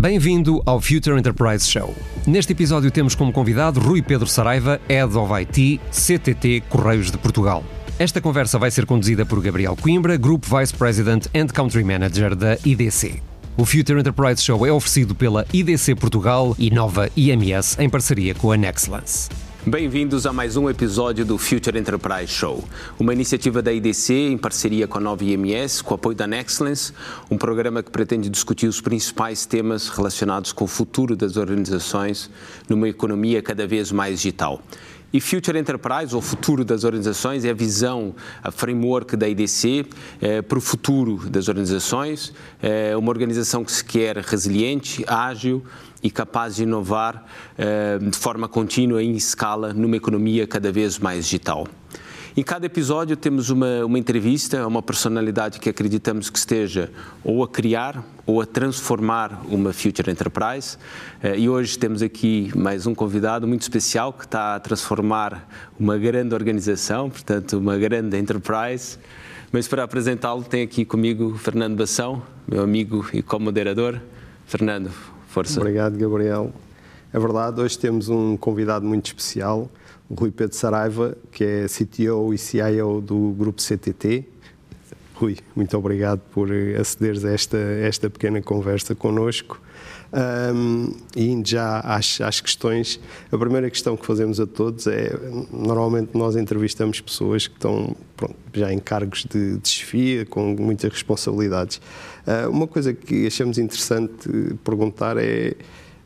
Bem-vindo ao Future Enterprise Show. Neste episódio temos como convidado Rui Pedro Saraiva, Head of IT, CTT Correios de Portugal. Esta conversa vai ser conduzida por Gabriel Coimbra, Group Vice President and Country Manager da IDC. O Future Enterprise Show é oferecido pela IDC Portugal e Nova IMS em parceria com a Nexlance. Bem-vindos a mais um episódio do Future Enterprise Show, uma iniciativa da IDC em parceria com a Nova IMS, com o apoio da Nexcellence, um programa que pretende discutir os principais temas relacionados com o futuro das organizações numa economia cada vez mais digital. E Future Enterprise, ou futuro das organizações, é a visão, a framework da IDC é, para o futuro das organizações. É uma organização que se quer resiliente, ágil e capaz de inovar é, de forma contínua e em escala numa economia cada vez mais digital. Em cada episódio temos uma, uma entrevista a uma personalidade que acreditamos que esteja ou a criar ou a transformar uma Future Enterprise. Eh, e hoje temos aqui mais um convidado muito especial que está a transformar uma grande organização, portanto, uma grande enterprise. Mas para apresentá-lo, tem aqui comigo Fernando Bação, meu amigo e co-moderador. Fernando, força. Obrigado, Gabriel. É verdade, hoje temos um convidado muito especial o Rui Pedro Saraiva, que é CTO e CIO do grupo CTT. Rui, muito obrigado por acederes a esta, esta pequena conversa connosco. Um, e indo já às, às, questões, a primeira questão que fazemos a todos é: normalmente nós entrevistamos pessoas que estão pronto, já em cargos de, de chefia, com muitas responsabilidades. Uh, uma coisa que achamos interessante perguntar é.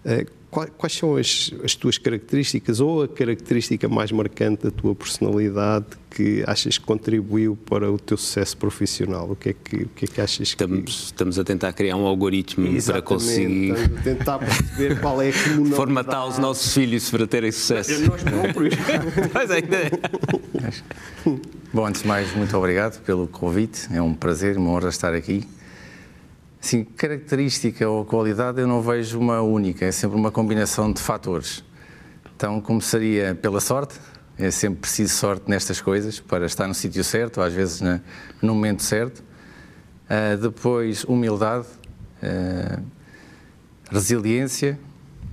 Uh, quais são as, as, tuas características ou a característica mais marcante da tua personalidade que achas que contribuiu para o teu sucesso profissional? O que é que, o que, é que achas estamos, que... Estamos a tentar criar um algoritmo Exatamente, para conseguir... Estamos a tentar perceber qual é a Formatar os nossos filhos para terem sucesso. Nós próprios. Mas ainda... Bom, antes de mais, muito obrigado pelo convite. É um prazer, uma honra estar aqui. Sim, característica ou qualidade eu não vejo uma única, é sempre uma combinação de fatores. Então começaria pela sorte, é sempre preciso sorte nestas coisas para estar no sítio certo, às vezes na, no momento certo. Uh, depois, humildade, uh, resiliência,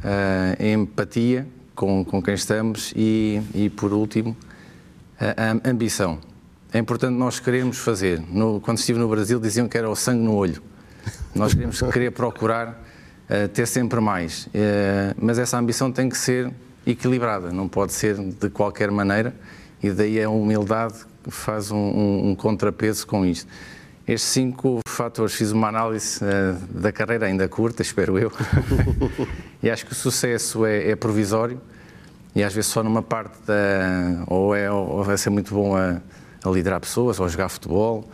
uh, empatia com, com quem estamos e, e por último, ambição. É importante nós queremos fazer. No, quando estive no Brasil diziam que era o sangue no olho. Nós queremos querer procurar uh, ter sempre mais, uh, mas essa ambição tem que ser equilibrada, não pode ser de qualquer maneira, e daí a humildade faz um, um, um contrapeso com isto. Estes cinco fatores, fiz uma análise uh, da carreira ainda curta, espero eu, e acho que o sucesso é, é, provisório e às vezes só numa parte da. ou, é, ou vai ser muito bom a, a liderar pessoas, ou a jogar futebol,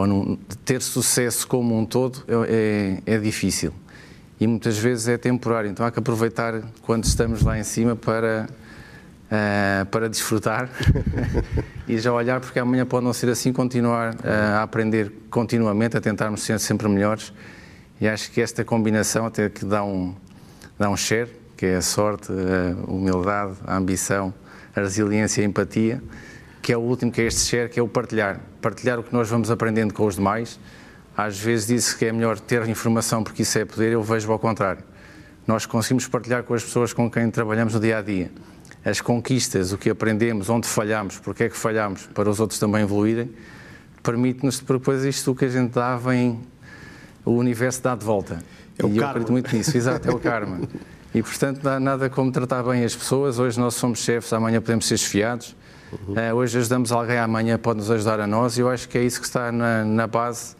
ou ter sucesso como um todo é, é, é, difícil e muitas vezes é temporário. Então há que aproveitar quando estamos lá em cima para, uh, para desfrutar e já olhar, porque amanhã pode não ser assim, continuar uh, a aprender continuamente, a tentarmos ser sempre melhores. E acho que esta combinação até que dá um, dá um share, que é a sorte, a humildade, a ambição, a resiliência e a empatia que é o último, que é este share, que é o partilhar. Partilhar o que nós vamos aprendendo com os demais. Às vezes diz-se que é melhor ter informação porque isso é poder, eu vejo ao contrário. Nós conseguimos partilhar com as pessoas com quem trabalhamos no dia a dia as conquistas, o que aprendemos, onde falhamos, porque é que falhamos, para os outros também evoluírem, permite-nos depois isto que a gente dá vem o universo dá de volta. É o e karma. eu acredito muito nisso, exato, é o karma. E portanto, não há nada como tratar bem as pessoas. Hoje nós somos chefes, amanhã podemos ser esfiados. Uhum. Uh, hoje ajudamos alguém, amanhã pode nos ajudar a nós e eu acho que é isso que está na, na base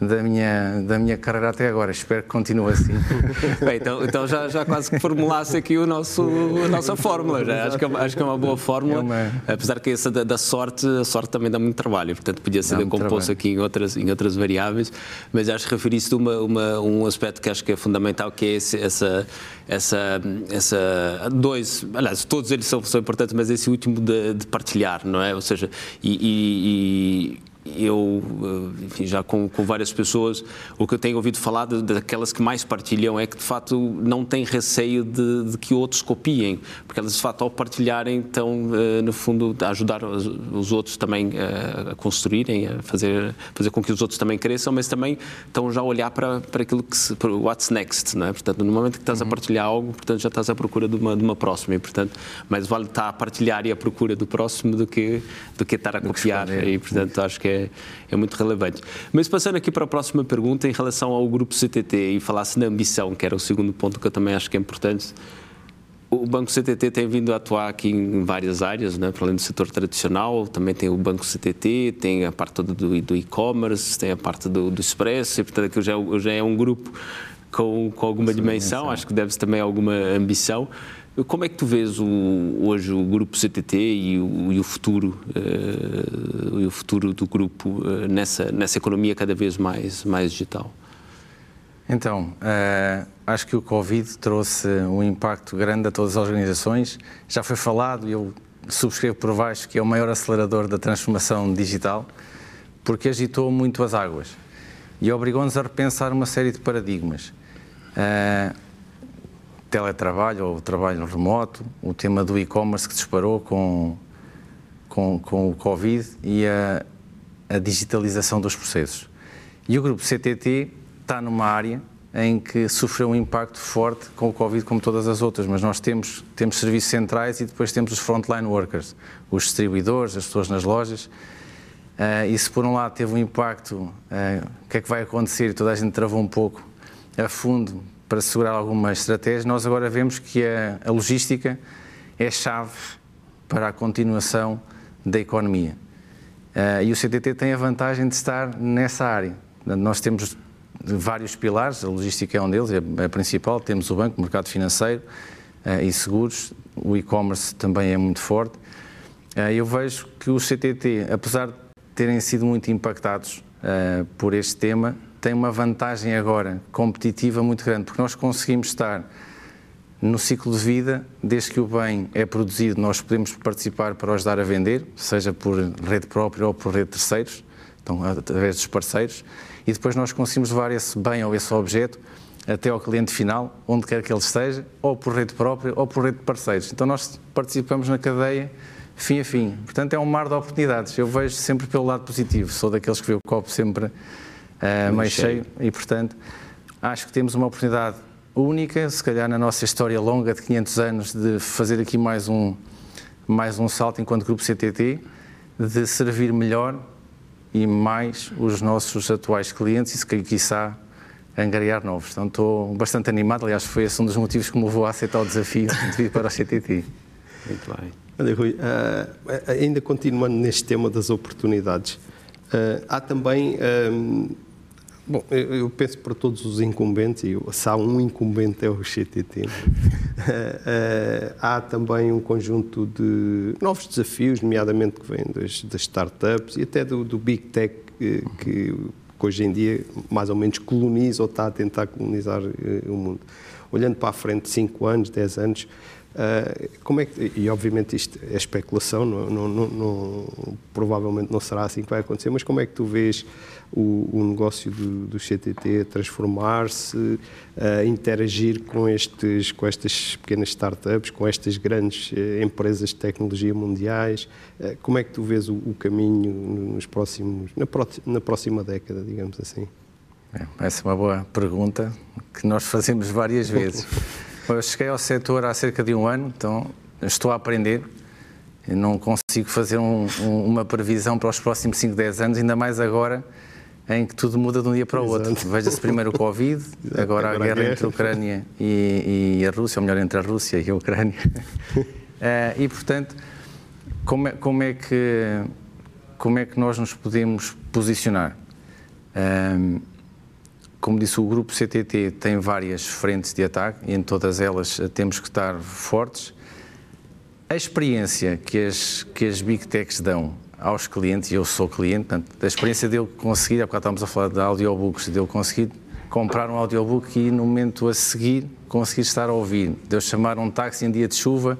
da minha, da minha carreira até agora. Espero que continue assim. Bem, então, então já, já quase que formulasse aqui o nosso, a nossa fórmula. Já. Acho, que é, acho que é uma boa fórmula. É uma... Apesar que essa da, da, sorte, a sorte também dá muito trabalho. Portanto, podia ser decomposto aqui em outras, em outras variáveis. Mas acho que referiste a uma, uma, um aspecto que acho que é fundamental, que é esse, essa, essa, essa. Dois. Aliás, todos eles são, são importantes, mas esse último de, de partilhar, não é? Ou seja, e, e, e eu, eh, enfim, já com, com, várias pessoas, o que eu tenho ouvido falar de, daquelas que mais partilham é que de facto não têm receio de, de que outros copiem, porque elas de facto ao partilharem estão uh, no fundo a ajudar os, os outros também uh, a construírem, a fazer, fazer com que os outros também cresçam, mas também estão já a olhar para, para aquilo que se, para what's next, não é? Portanto, no momento que estás uhum. a partilhar algo, portanto já estás à procura de uma, de uma próxima e portanto, mais vale estar a partilhar e a procura do próximo do que do que estar a copiar e portanto acho que é, é muito relevante. Mas passando aqui para a próxima pergunta em relação ao grupo CTT e falasse na ambição, que era o segundo ponto que eu também acho que é importante. O Banco CTT tem vindo a atuar aqui em várias áreas, né? para além do setor tradicional, também tem o Banco CTT, tem a parte do, do e-commerce, tem a parte do, do Expresso, e portanto aqui já, já é um grupo com, com alguma dimensão, acho que deve-se também alguma ambição. Como é que tu vês o, hoje o grupo CTT e o, e o futuro uh, e o futuro do grupo uh, nessa nessa economia cada vez mais mais digital? Então, uh, acho que o Covid trouxe um impacto grande a todas as organizações. Já foi falado, e eu subscrevo por baixo, que é o maior acelerador da transformação digital, porque agitou muito as águas e obrigou-nos a repensar uma série de paradigmas. Uh, teletrabalho ou trabalho remoto, o tema do e-commerce que disparou com, com, com o Covid e a, a digitalização dos processos. E o grupo CTT está numa área em que sofreu um impacto forte com o Covid, como todas as outras, mas nós temos, temos serviços centrais e depois temos os frontline workers, os distribuidores, as pessoas nas lojas. Uh, e se por um lado teve um impacto, uh, o que é que vai acontecer? Toda a gente travou um pouco a fundo para segurar alguma estratégia. Nós agora vemos que a, a logística é chave para a continuação da economia. Uh, e o CTT tem a vantagem de estar nessa área. Nós temos vários pilares, a logística é um deles, é a principal, temos o banco, o mercado financeiro uh, e seguros, o e-commerce também é muito forte. Uh, eu vejo que o CTT, apesar de terem sido muito impactados por este tema, tem uma vantagem agora competitiva muito grande, porque nós conseguimos estar no ciclo de vida, desde que o bem é produzido, nós podemos participar para ajudar a vender, seja por rede própria ou por rede de terceiros, então através dos parceiros e depois nós conseguimos levar esse bem ou esse objeto até ao cliente final, onde quer que ele esteja, ou por rede própria ou por rede de parceiros. Então nós participamos na cadeia fim a fim. Portanto, é um mar de oportunidades. Eu vejo sempre pelo lado positivo. Sou daqueles que vê o copo sempre uh, meio cheio. cheio e, portanto, acho que temos uma oportunidade única, se calhar na nossa história longa de 500 anos, de fazer aqui mais um, mais um salto enquanto Grupo CTT, de servir melhor e mais os nossos atuais clientes e, se quiçá, angariar novos. Então estou bastante animado, aliás, foi esse um dos motivos que me levou a aceitar o desafio de vir para a CTT. Muito bem. Olha, Rui, uh, ainda continuando neste tema das oportunidades, uh, há também uh, Bom, eu penso para todos os incumbentes, e se há um incumbente é o CTT, é? Eh, há também um conjunto de novos desafios, nomeadamente que vêm das, das startups e até do, do Big Tech, que, que, hoje em dia mais ou menos coloniza ou está a tentar colonizar eh, o mundo. Olhando para a frente, 5 anos, 10 anos, Uh, como é que, e obviamente isto é especulação, não, não, não, provavelmente não será assim que vai acontecer, mas como é que tu vês o, o negócio do, do CTT transformar-se, a interagir com, estes, com estas pequenas startups, com estas grandes uh, empresas de tecnologia mundiais? Uh, como é que tu vês o, o caminho nos próximos, na, pró na próxima década, digamos assim? É, essa é uma boa pergunta que nós fazemos várias vezes. Eu cheguei ao setor há cerca de um ano, então estou a aprender. Eu não consigo fazer um, um, uma previsão para os próximos 5, 10 anos, ainda mais agora em que tudo muda de um dia para o outro. Veja-se primeiro o Covid, agora, agora a guerra entre a Ucrânia e, e, a Rússia, ou melhor, entre a Rússia e a Ucrânia. uh, e, portanto, como é, como, é que, como é que nós nos podemos posicionar? Um, como disse, o grupo CTT tem várias frentes de ataque e em todas elas eh, temos que estar fortes. A experiência que as, que as Big Techs dão aos clientes, e eu sou cliente, portanto, a experiência de eu conseguir, há bocado estávamos a falar de audiobooks, de eu conseguir comprar um audiobook e no momento a seguir conseguir estar a ouvir, de eu chamar um táxi em dia de chuva,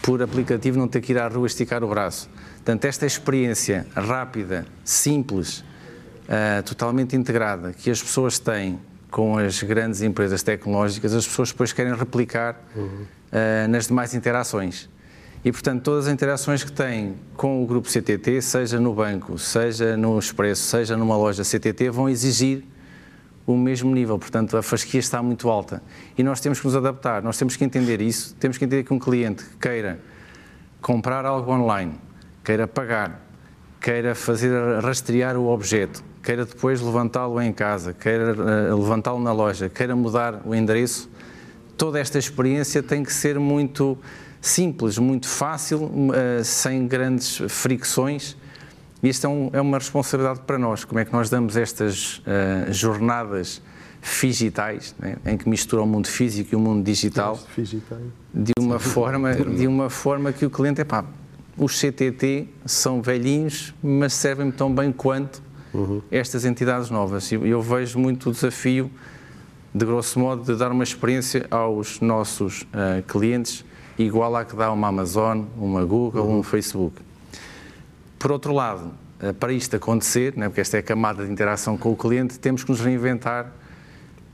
por aplicativo não ter que ir à rua esticar o braço, Portanto, esta experiência rápida, simples, uh, totalmente integrada, que as pessoas têm com as grandes empresas tecnológicas, as pessoas depois querem replicar uhum. uh, nas demais interações. E, portanto, todas as interações que têm com o grupo CTT, seja no banco, seja no Expresso, seja numa loja CTT, vão exigir o mesmo nível. Portanto, a fasquia está muito alta. E nós temos que nos adaptar, nós temos que entender isso, temos que entender que um cliente que queira comprar algo online, queira pagar, queira fazer rastrear o objeto, queira depois levantá-lo em casa, queira uh, levantá-lo na loja, queira mudar o endereço, toda esta experiência tem que ser muito simples, muito fácil, uh, sem grandes fricções. E isto é, um, é, uma responsabilidade para nós. Como é que nós damos estas uh, jornadas digitais, né, em que mistura o mundo físico e o mundo digital, de uma forma, de uma forma que o cliente é pá, os CTT são velhinhos, mas servem-me tão bem quanto uhum. estas entidades novas. Eu, eu vejo muito o desafio, de grosso modo, de dar uma experiência aos nossos uh, clientes igual à que dá uma Amazon, uma Google, uhum. um Facebook. Por outro lado, uh, para isto acontecer, né, porque esta é a camada de interação com o cliente, temos que nos reinventar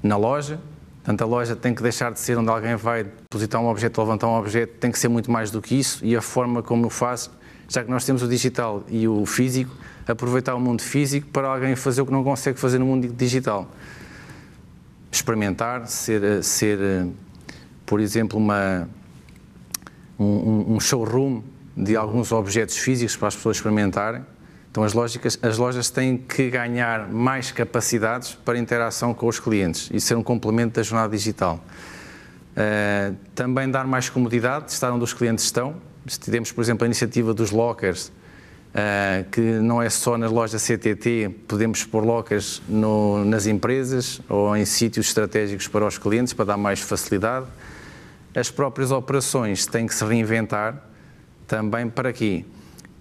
na loja. Portanto, a loja tem que deixar de ser onde alguém vai depositar um objeto ou levantar um objeto, tem que ser muito mais do que isso e a forma como o faz, já que nós temos o digital e o físico, aproveitar o mundo físico para alguém fazer o que não consegue fazer no mundo digital. Experimentar, ser, ser por exemplo, uma, um, um showroom de alguns objetos físicos para as pessoas experimentarem. Então, as, lógicas, as lojas têm que ganhar mais capacidades para interação com os clientes e ser um complemento da jornada digital. Uh, também dar mais comodidade, estar onde os clientes estão. Tivemos, por exemplo, a iniciativa dos lockers, Uh, que não é só nas lojas CTT, podemos pôr lockers no, nas empresas ou em sítios estratégicos para os clientes para dar mais facilidade. As próprias operações têm que se reinventar também para aqui,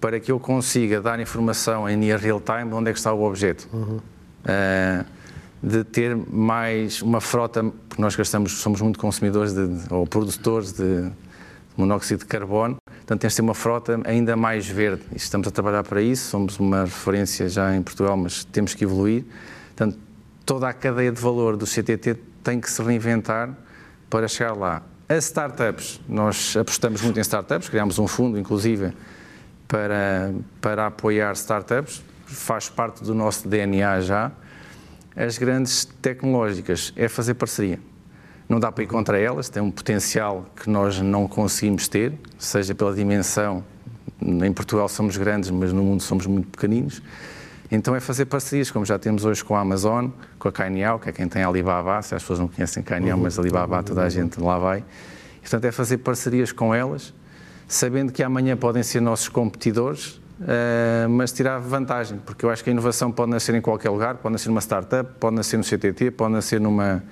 para que eu consiga dar informação em near real time de onde é que está o objeto. Uhum. Uh, de ter mais uma frota, porque nós gastamos, somos muito consumidores de, ou produtores de monóxido de carbono, Portanto, temos de ter uma frota ainda mais verde. Estamos a trabalhar para isso, somos uma referência já em Portugal, mas temos que evoluir. Portanto, toda a cadeia de valor do CTT tem que se reinventar para chegar lá. As startups, nós apostamos muito em startups, criámos um fundo, inclusive, para, para apoiar startups, faz parte do nosso DNA já. As grandes tecnológicas é fazer parceria não dá para ir contra elas, tem um potencial que nós não conseguimos ter, seja pela dimensão, em Portugal somos grandes, mas no mundo somos muito pequeninos. Então é fazer parcerias, como já temos hoje com a Amazon, com a Cainiao, que é quem tem a Alibaba, se as pessoas não conhecem Cainiao, mas Alibaba toda a gente lá vai. E, portanto, é fazer parcerias com elas, sabendo que amanhã podem ser nossos competidores, Uh, mas tirar vantagem, porque eu acho que a inovação pode nascer em qualquer lugar, pode nascer numa startup, pode nascer no CTT, pode nascer numa,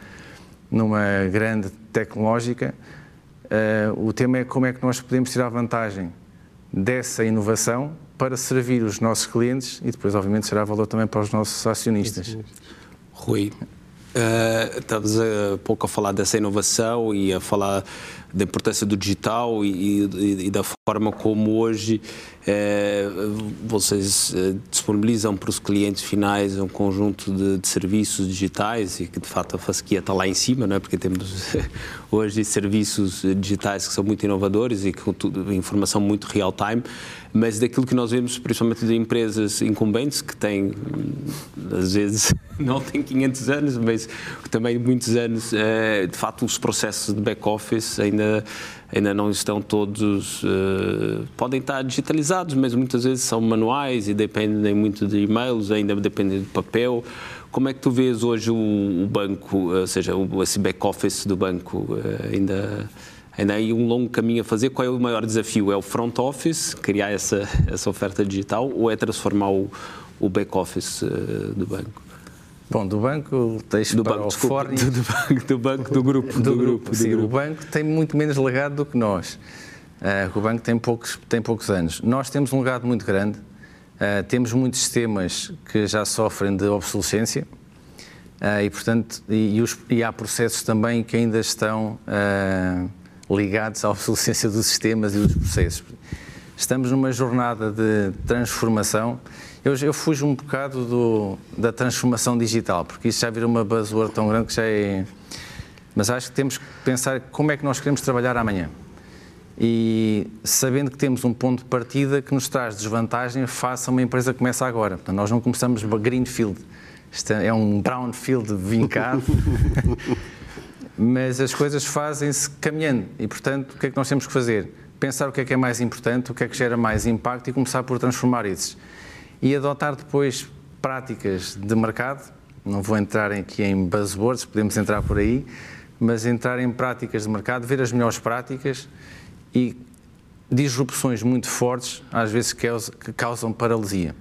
numa grande tecnológica. Uh, o tema é como é que nós podemos tirar vantagem dessa inovação para servir os nossos clientes e depois, obviamente, será valor também para os nossos acionistas. Rui, uh, estavas há pouco a falar dessa inovação e a falar da importância do digital e, e, e da forma como hoje é, vocês disponibilizam para os clientes finais um conjunto de, de, serviços digitais e que de fato a Fasquia está lá em cima, não é? porque temos hoje serviços digitais que são muito inovadores e com tudo, informação muito real time, mas daquilo que nós vemos principalmente de empresas incumbentes que têm às vezes não têm 500 anos, mas também muitos anos, é, de fato os processos de back office ainda ainda não estão todos, uh, podem estar digitalizados, mas muitas vezes são manuais e dependem muito de e-mails, ainda dependem de papel. Como é que tu vês hoje o, banco, ou seja, esse back-office do banco, uh, ainda, ainda há aí um longo caminho a fazer? Qual é o maior desafio? É o front office, criar essa, essa oferta digital, ou é transformar o, o back-office uh, do banco? Bom, do banco, deixo do para banco, o desculpa, do, do, banco, do banco, do grupo. Do, do grupo, sim. Grupo. O banco tem muito menos legado do que nós. Uh, o banco tem poucos, tem poucos anos. Nós temos um legado muito grande. Uh, temos muitos sistemas que já sofrem de obsolescência. Uh, e, portanto, e, e, os, e, há processos também que ainda estão ligados à obsolescência dos sistemas e dos processos. Estamos numa jornada de transformação. Eu, eu fujo um bocado do, da transformação digital, porque isso já vira uma buzzword tão grande que já é. Mas acho que temos que pensar como é que nós queremos trabalhar amanhã. E sabendo que temos um ponto de partida que nos traz desvantagem face a uma empresa que começa agora. Portanto, nós não começamos greenfield, isto é um brownfield vincado. mas as coisas fazem-se caminhando e, portanto, o que é que nós temos que fazer? pensar o que é que é mais importante, o que é que gera mais impacto e começar por transformar esses. E adotar depois práticas de mercado, não vou entrar aqui em buzzwords, podemos entrar por aí, mas entrar em práticas de mercado, ver as melhores práticas e disrupções muito fortes, às vezes que causam paralisia.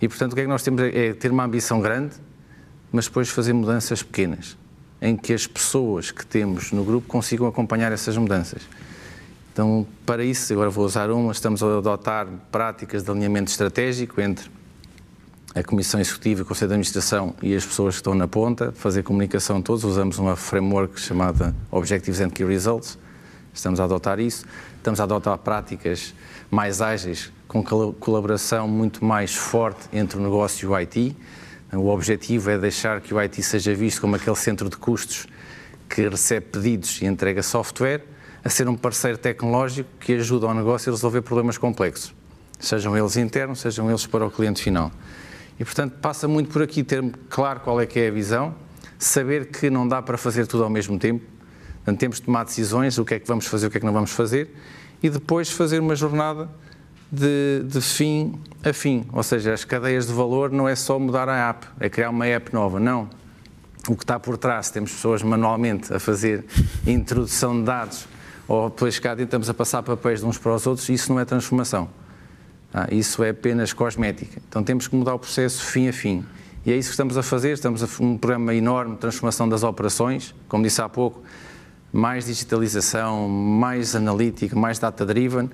E, portanto, o que é que nós temos é ter uma ambição grande, mas depois fazer mudanças pequenas, em que as pessoas que temos no grupo consigam acompanhar essas mudanças. Então, para isso, agora vou usar uma, estamos a adotar práticas de alinhamento estratégico entre a Comissão Executiva, o Conselho de Administração e as pessoas que estão na ponta, fazer comunicação todos, usamos uma framework chamada Objectives and Key Results, estamos a adotar isso, estamos a adotar práticas mais ágeis, com colaboração muito mais forte entre o negócio e o IT. O objetivo é deixar que o IT seja visto como aquele centro de custos que recebe pedidos e entrega software, a ser um parceiro tecnológico que ajuda ao negócio a resolver problemas complexos, sejam eles internos, sejam eles para o cliente final. E, portanto, passa muito por aqui ter claro qual é que é a visão, saber que não dá para fazer tudo ao mesmo tempo, portanto, temos de tomar decisões, o que é que vamos fazer, o que é que não vamos fazer, e depois fazer uma jornada de, de, fim a fim. Ou seja, as cadeias de valor não é só mudar a app, é criar uma app nova. Não. O que está por trás, temos pessoas manualmente a fazer introdução de dados ou depois cá dentro estamos a passar papéis de uns para os outros, isso não é transformação. Ah, isso é apenas cosmética. Então temos que mudar o processo fim a fim. E é isso que estamos a fazer. Estamos a um programa enorme de transformação das operações, como disse há pouco, mais digitalização, mais analítica, mais data-driven.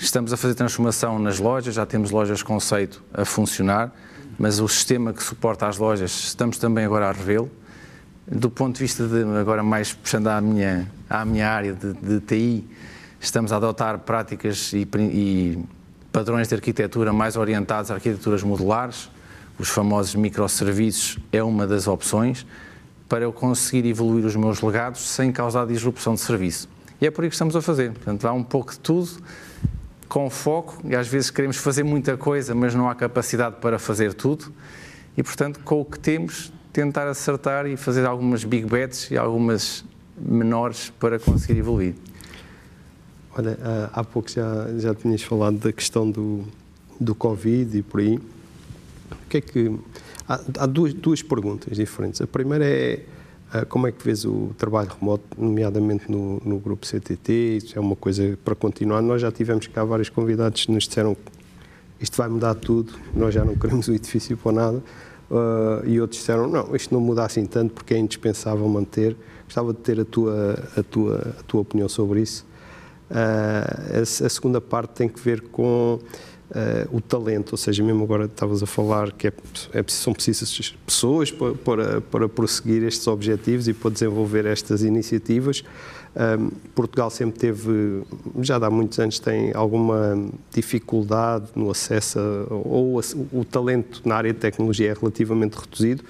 Estamos a fazer transformação nas lojas, já temos lojas conceito a funcionar, mas o sistema que suporta as lojas estamos também agora a revê-lo do ponto de vista de, agora mais puxando à minha, à minha área de, de TI, estamos a adotar práticas e, e, padrões de arquitetura mais orientados a arquiteturas modulares, os famosos microserviços é uma das opções para eu conseguir evoluir os meus legados sem causar disrupção de serviço. E é por isso que estamos a fazer. Portanto, há um pouco de tudo, com foco, e às vezes queremos fazer muita coisa, mas não há capacidade para fazer tudo. E, portanto, com o que temos, tentar acertar e fazer algumas big bets e algumas menores para conseguir evoluir. Olha, há pouco já, já tinhas falado da questão do, do Covid e por aí. O que é que. Há, há duas, duas perguntas diferentes. A primeira é ah, como é que vês o trabalho remoto, nomeadamente no, no grupo CTT? Isso é uma coisa para continuar. Nós já tivemos cá vários convidados que nos disseram que isto vai mudar tudo, nós já não queremos o edifício para nada. Uh, e outros disseram não, isto não muda assim tanto porque é indispensável manter. Gostava de ter a tua, a tua, a tua opinião sobre isso. Uh, a, a, segunda parte tem que ver com uh, o talento, ou seja, mesmo agora estavas a falar que é, é, são precisas pessoas para, para, para prosseguir estes objetivos e para desenvolver estas iniciativas. Um, Portugal sempre teve, já há muitos anos, tem alguma dificuldade no acesso, a, ou a, o talento na área de tecnologia é relativamente reduzido.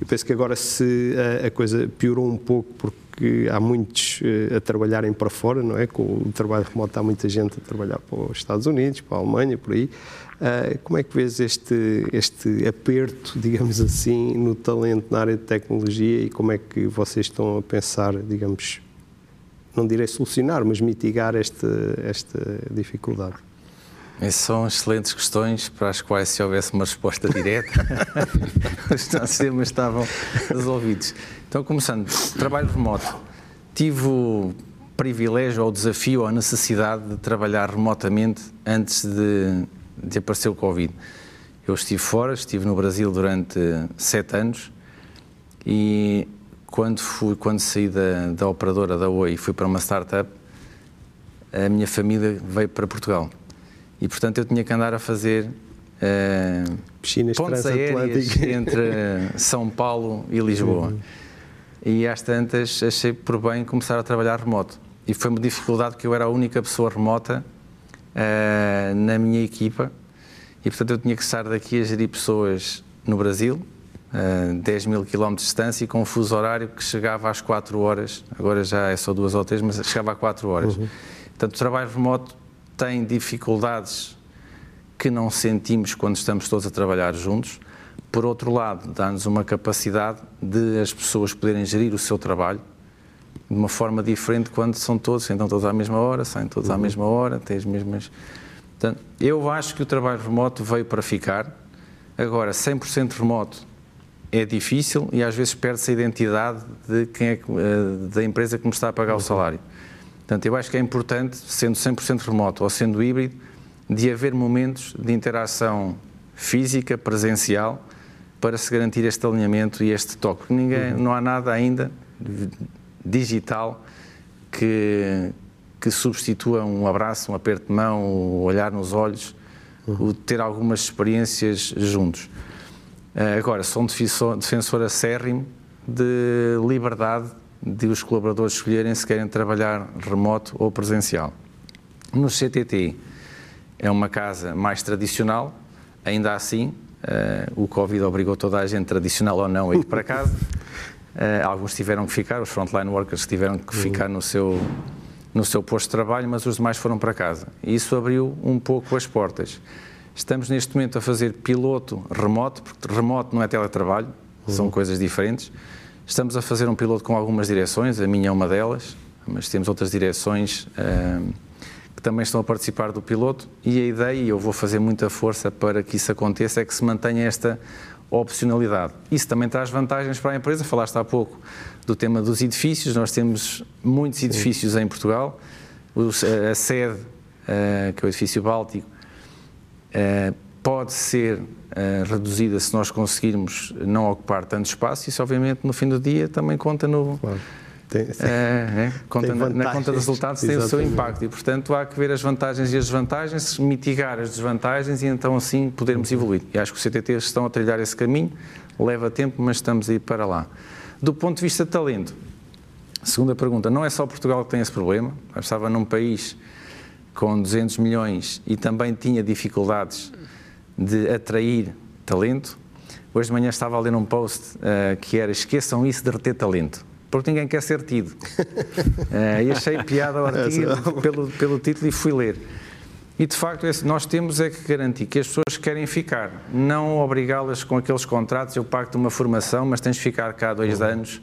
Eu penso que agora se a, a coisa piorou um pouco porque há muitos uh, a trabalharem para fora, não é? Com o trabalho remoto há muita gente a trabalhar para os Estados Unidos, para a Alemanha, por aí. Uh, como é que vês este, este aperto, digamos assim, no talento na área de tecnologia e como é que vocês estão a pensar, digamos, não direi solucionar, mas mitigar esta, esta dificuldade? Essas são excelentes questões para as quais, se houvesse uma resposta direta, os nossos temas estavam resolvidos. Então, começando, trabalho remoto. Tive o privilégio ou o desafio ou a necessidade de trabalhar remotamente antes de, de aparecer o Covid. Eu estive fora, estive no Brasil durante sete anos e quando, fui, quando saí da, da operadora da Oi e fui para uma startup, a minha família veio para Portugal. E, portanto, eu tinha que andar a fazer uh, Piscinas pontes aéreas entre São Paulo e Lisboa. Uhum. E às tantas achei por bem começar a trabalhar remoto. E foi uma dificuldade que eu era a única pessoa remota uh, na minha equipa e, portanto, eu tinha que estar daqui a gerir pessoas no Brasil, uh, 10 mil quilómetros de distância e com um fuso horário que chegava às 4 horas, agora já é só duas ou três, mas chegava a 4 horas. Uhum. Portanto, o trabalho remoto tem dificuldades que não sentimos quando estamos todos a trabalhar juntos. Por outro lado, dá-nos uma capacidade de as pessoas poderem gerir o seu trabalho de uma forma diferente quando são todos, então todos à mesma hora, saem todos uhum. à mesma hora, têm as mesmas. Portanto, eu acho que o trabalho remoto veio para ficar. Agora, 100% remoto é difícil e às vezes perde-se a identidade de quem é, eh, da empresa que me está a pagar uhum. o salário. Portanto, eu acho que é importante, sendo 100% remoto ou sendo híbrido, de haver momentos de interação física, presencial, para se garantir este alinhamento e este toque. Porque ninguém, uhum. não há nada ainda digital que, que substitua um abraço, um aperto de mão, o olhar nos olhos, uhum. o ter algumas experiências juntos. Eh, agora, sou um defensor, defensor acérrimo de liberdade de os colaboradores escolherem se querem trabalhar remoto ou presencial. No CTT é uma casa mais tradicional, ainda assim, uh, o Covid obrigou toda a gente, tradicional ou não, a ir para casa. Uh, alguns tiveram que ficar, os frontline workers tiveram que ficar no seu, no seu posto de trabalho, mas os demais foram para casa. E isso abriu um pouco as portas. Estamos neste momento a fazer piloto remoto, porque remoto não é teletrabalho, uhum. são coisas diferentes. Estamos a fazer um piloto com algumas direções, a minha é uma delas, mas temos outras direções uh, também estão a participar do piloto. E a ideia, e eu vou fazer muita força para que isso aconteça, é que se mantenha esta opcionalidade. Isso também traz vantagens para a empresa. Falaste há pouco do tema dos edifícios. Nós temos muitos edifícios Sim. em Portugal. a sede, que é o edifício Báltico, pode ser reduzida se nós conseguirmos não ocupar tanto espaço. Isso, obviamente, no fim do dia também conta no. Claro. Tem, é, é, conta na, na, conta de resultados tem o seu impacto e, portanto, há que ver as vantagens e as desvantagens, mitigar as desvantagens e então assim podermos evoluir. E acho que os CTTs estão a trilhar esse caminho, leva tempo, mas estamos a ir para lá. Do ponto de vista de talento, segunda pergunta, não é só Portugal que tem esse problema, eu estava num país com 200 milhões e também tinha dificuldades de atrair talento. Hoje de manhã estava a ler um post uh, que era esqueçam isso de reter talento porque ninguém quer ser tido. uh, e achei piada ao artigo pelo, pelo título e fui ler. E de facto, é nós temos é que garantir que as pessoas querem ficar, não obrigá-las com aqueles contratos. Eu pago-te uma formação, mas tens de ficar cá dois uhum. anos,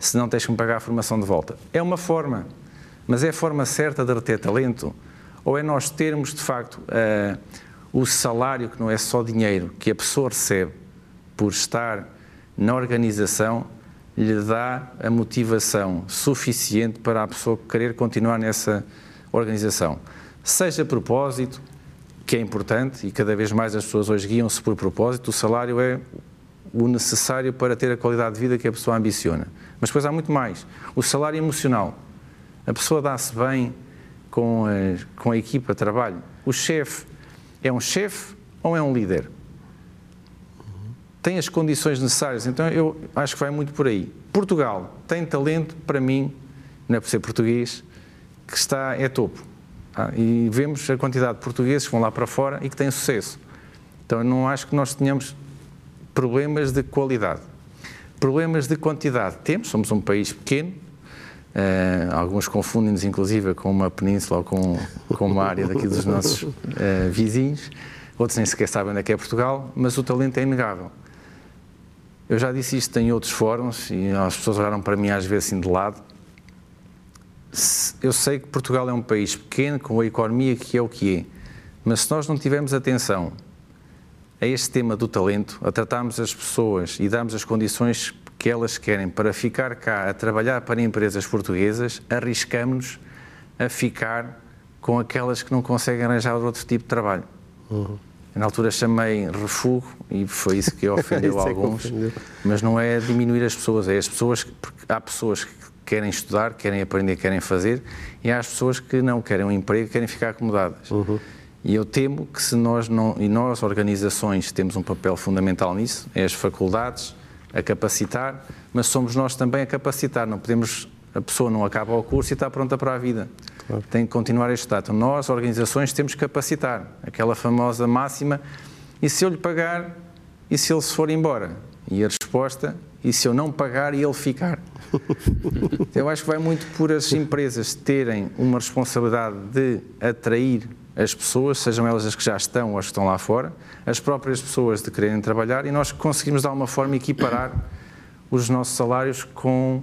senão tens que me pagar a formação de volta. É uma forma, mas é a forma certa de reter talento? Ou é nós termos de facto uh, o salário, que não é só dinheiro, que a pessoa recebe por estar na organização, lhe dá a motivação suficiente para a pessoa querer continuar nessa organização. Seja propósito, que é importante e cada vez mais as pessoas hoje guiam-se por propósito, o salário é o necessário para ter a qualidade de vida que a pessoa ambiciona. Mas depois há muito mais. O salário emocional. A pessoa dá-se bem com a, com a equipa de trabalho. O chefe é um chefe ou é um líder? Tem as condições necessárias. Então eu acho que vai muito por aí. Portugal tem talento, para mim, não é por ser português, que está, é topo. Tá? E vemos a quantidade de portugueses que vão lá para fora e que têm sucesso. Então eu não acho que nós tenhamos problemas de qualidade. Problemas de quantidade temos, somos um país pequeno, uh, alguns confundem-nos inclusive com uma península ou com, com uma área daqui dos nossos uh, vizinhos, outros nem sequer sabem onde é que é Portugal, mas o talento é inegável. Eu já disse isto em outros fóruns e as pessoas olharam para mim às vezes assim de lado. Eu sei que Portugal é um país pequeno, com a economia que é o que é, mas se nós não tivermos atenção a este tema do talento, a tratarmos as pessoas e darmos as condições que elas querem para ficar cá a trabalhar para empresas portuguesas, arriscamos a ficar com aquelas que não conseguem arranjar outro tipo de trabalho. Uhum. Na altura chamei refúgio e foi isso que ofendeu isso alguns, é que mas não é diminuir as pessoas, é as pessoas, porque há pessoas que querem estudar, querem aprender, querem fazer, e há as pessoas que não querem um emprego, querem ficar acomodadas. Uhum. E eu temo que se nós não, e nós organizações temos um papel fundamental nisso, é as faculdades a capacitar, mas somos nós também a capacitar, não podemos, a pessoa não acaba o curso e está pronta para a vida. Claro. tem que continuar a estudar. Então, nós, organizações, temos que capacitar aquela famosa máxima. E se eu lhe pagar, e se ele se for embora? E a resposta, e se eu não pagar e ele ficar? eu acho que vai muito por as empresas terem uma responsabilidade de atrair as pessoas, sejam elas as que já estão ou as que estão lá fora, as próprias pessoas de quererem trabalhar e nós conseguimos de alguma forma equiparar os nossos salários com,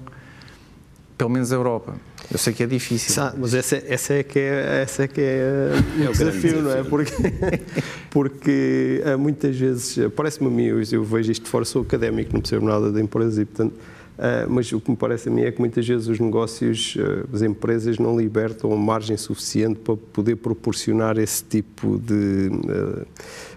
pelo menos, a Europa. Eu sei que é difícil. Sabe, mas essa, essa, é que é, essa é, que é, é o desafio, não é? Porque, porque eh, muitas vezes, eh, parece-me a mim, eu, eu vejo isto fora, sou académico, não percebo nada da empresa e, portanto, Uh, mas o que me parece a mim é que muitas vezes os negócios, uh, as empresas não libertam a margem suficiente para poder proporcionar esse tipo de uh,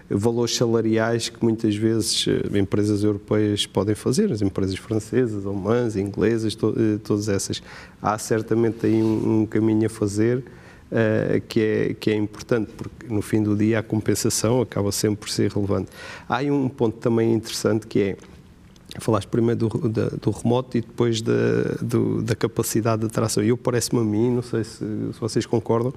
valores salariais que muitas vezes empresas europeias podem fazer, as empresas francesas, alemãs, inglesas, to todas essas. Há certamente aí um, um caminho a fazer. Uh, que, é, que é importante, porque no fim do dia a compensação acaba sempre por ser relevante. Há aí um ponto também interessante que é Falaste primeiro do, da, do remoto e depois da, do, da capacidade de atração. Eu parece-me a mim, não sei se, se, vocês concordam,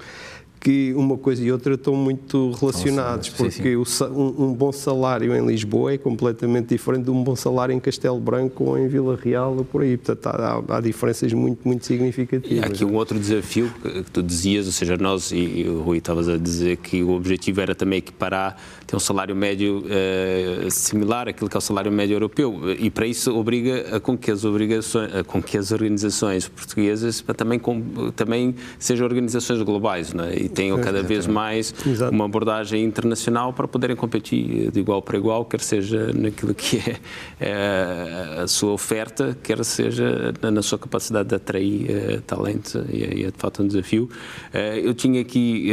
que uma coisa e outra estão muito relacionados, porque sim, um, um, bom salário em Lisboa é completamente diferente de um bom salário em Castelo Branco ou em Vila Real ou por aí. Portanto, há, há diferenças muito, muito significativas. E há aqui um outro desafio que tu dizias, ou seja, nós, e o Rui estavas a dizer que o objetivo era também equiparar, ter um salário médio eh, similar àquilo que é o salário médio europeu, e para isso obriga a com que as, obrigações, a com que as organizações portuguesas também, com, também sejam organizações globais, não é? E tenham cada vez mais Exato. uma abordagem internacional para poderem competir de igual para igual, quer seja naquilo que é, é a sua oferta, quer seja na sua capacidade de atrair é, talento, e é, é de fato um desafio. É, eu tinha aqui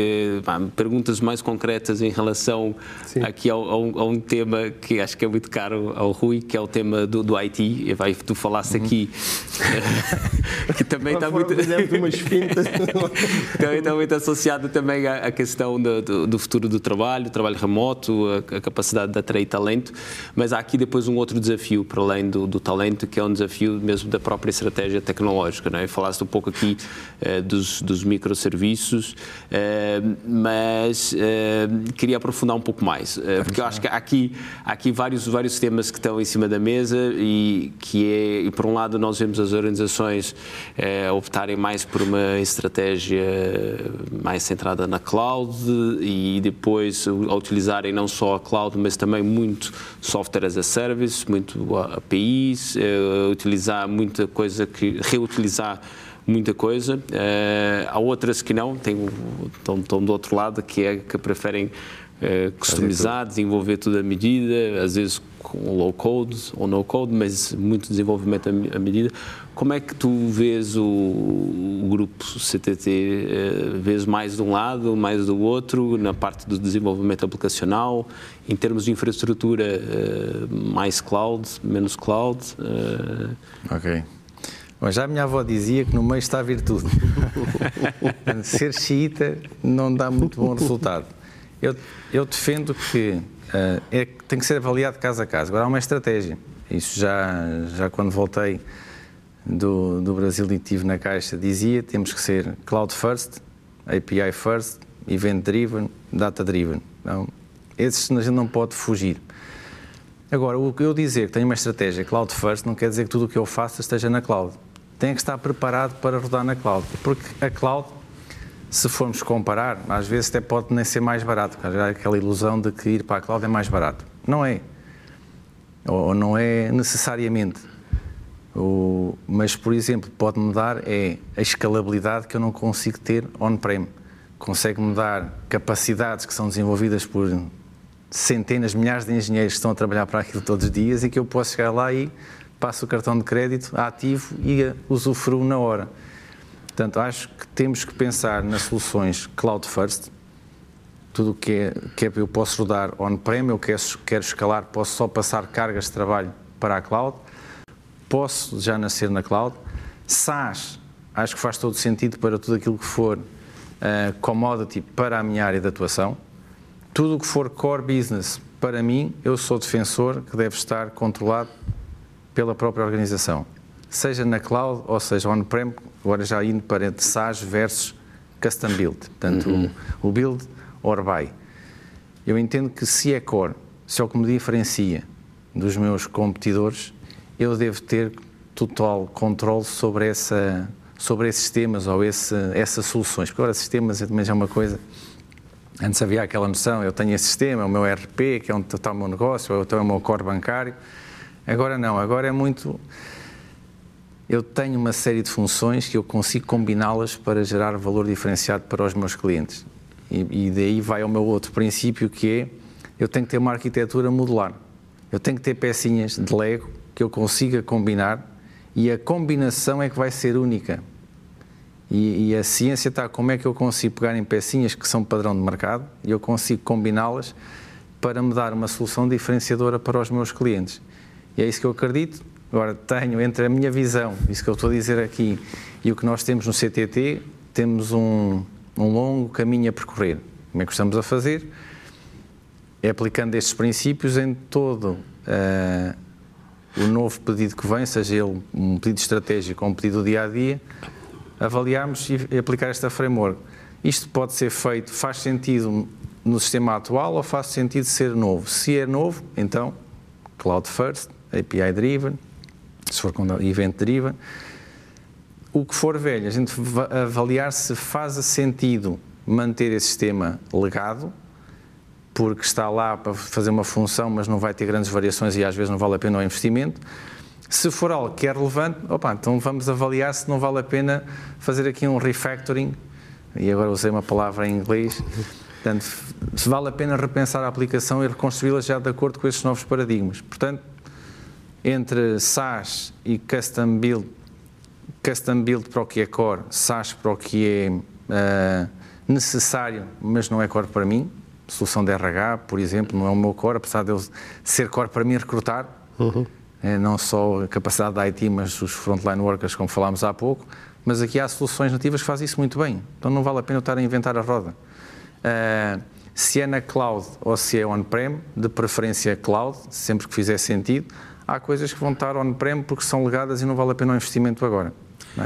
perguntas mais concretas em relação Sim. aqui ao, ao, a um tema que acho que é muito caro ao Rui, que é o tema do, do IT. E vai, tu falaste uhum. aqui que também está muito. também está muito associado também a, questão do, do, do, futuro do trabalho, trabalho remoto, a, capacidade de atrair talento, mas há aqui depois um outro desafio, para além do, do talento, que é um desafio mesmo da própria estratégia tecnológica. Não é? Falaste um pouco aqui eh, dos, dos microserviços, eh, mas eh, queria aprofundar um pouco mais, porque eu acho que há aqui, há aqui vários, vários temas que estão em cima da mesa e que é, e por um lado nós vemos as organizações optarem mais por uma estratégia mais centrada centrada na cloud e depois a utilizarem não só a cloud, mas também muito software as a service, muito APIs, uh, utilizar muita coisa que reutilizar muita coisa. Uh, há outras que não, tem, estão, estão do outro lado, que é que preferem é, customizar, desenvolver tudo à medida, às vezes com low code ou no code, mas muito desenvolvimento à medida. Como é que tu vês o, o grupo CTT? É, vês mais de um lado, mais do outro, na parte do desenvolvimento aplicacional, em termos de infraestrutura, é, mais cloud, menos cloud? Ok. Bom, já a minha avó dizia que no meio está a virtude. Ser xiita não dá muito bom resultado. Eu, eu defendo que uh, é, tem que ser avaliado caso a caso. Agora há uma estratégia. Isso já, já quando voltei do, do Brasil e estive na Caixa, dizia temos que ser cloud first, API first, event driven, data driven. Então, esses a gente não pode fugir. Agora, o que eu dizer que tenho uma estratégia cloud first não quer dizer que tudo o que eu faça esteja na cloud. Tem que estar preparado para rodar na cloud, porque a cloud se formos comparar, às vezes até pode nem ser mais barato, há aquela ilusão de que ir para a cloud é mais barato. Não é. Ou não é necessariamente. O, mas, por exemplo, pode-me dar é a escalabilidade que eu não consigo ter on-prem. Consegue-me dar capacidades que são desenvolvidas por centenas, milhares de engenheiros que estão a trabalhar para aquilo todos os dias e que eu posso chegar lá e passo o cartão de crédito ativo e usufruo na hora. Portanto, acho que temos que pensar nas soluções cloud first. Tudo o que é, que é eu posso rodar on-prem, eu quero, quero escalar, posso só passar cargas de trabalho para a cloud, posso já nascer na cloud. SaaS, acho que faz todo sentido para tudo aquilo que for uh, commodity para a minha área de atuação. Tudo o que for core business, para mim, eu sou defensor que deve estar controlado pela própria organização. Seja na cloud ou seja on-prem, agora já indo para SaaS versus custom build, portanto, uhum. o, o build or buy. Eu entendo que se é core, se é o que me diferencia dos meus competidores, eu devo ter total controle sobre, essa, sobre esses temas ou esse, essas soluções. Porque agora sistemas é também já é uma coisa. Antes havia aquela noção, eu tenho esse sistema, o meu RP, que é onde está o meu negócio, ou então é o meu core bancário. Agora não, agora é muito. Eu tenho uma série de funções que eu consigo combiná-las para gerar valor diferenciado para os meus clientes. E, e daí vai ao meu outro princípio que é eu tenho que ter uma arquitetura modular. Eu tenho que ter pecinhas de Lego que eu consiga combinar e a combinação é que vai ser única. E, e, a ciência está como é que eu consigo pegar em pecinhas que são padrão de mercado e eu consigo combiná-las para me dar uma solução diferenciadora para os meus clientes. E é isso que eu acredito. Agora, tenho entre a minha visão, isso que eu estou a dizer aqui, e o que nós temos no CTT, temos um, um longo caminho a percorrer. Como é que estamos a fazer? É aplicando estes princípios em todo uh, o novo pedido que vem, seja ele um pedido estratégico ou um pedido do dia a dia, avaliarmos e aplicar esta framework. Isto pode ser feito, faz sentido no sistema atual ou faz sentido ser novo? Se é novo, então Cloud First, API Driven, se for com Event Driven o que for velho, a gente avaliar se faz sentido manter esse sistema legado, porque está lá para fazer uma função, mas não vai ter grandes variações e às vezes não vale a pena o investimento. Se for algo que é relevante, opa, então vamos avaliar se não vale a pena fazer aqui um refactoring, e agora usei uma palavra em inglês, portanto, se vale a pena repensar a aplicação e reconstruí-la já de acordo com esses novos paradigmas. Portanto, entre SaaS e Custom Build custom build para o que é core, SaaS para o que é uh, necessário, mas não é core para mim. Solução de RH, por exemplo, não é o meu core, apesar de eu ser core para mim recrutar. Uhum. É, não só a capacidade da IT, mas os frontline workers, como falámos há pouco. Mas aqui há soluções nativas que fazem isso muito bem. Então não vale a pena eu estar a inventar a roda. Uh, se é na cloud ou se é on-prem, de preferência cloud, sempre que fizer sentido. Há coisas que vão estar on-prem porque são legadas e não vale a pena o investimento agora.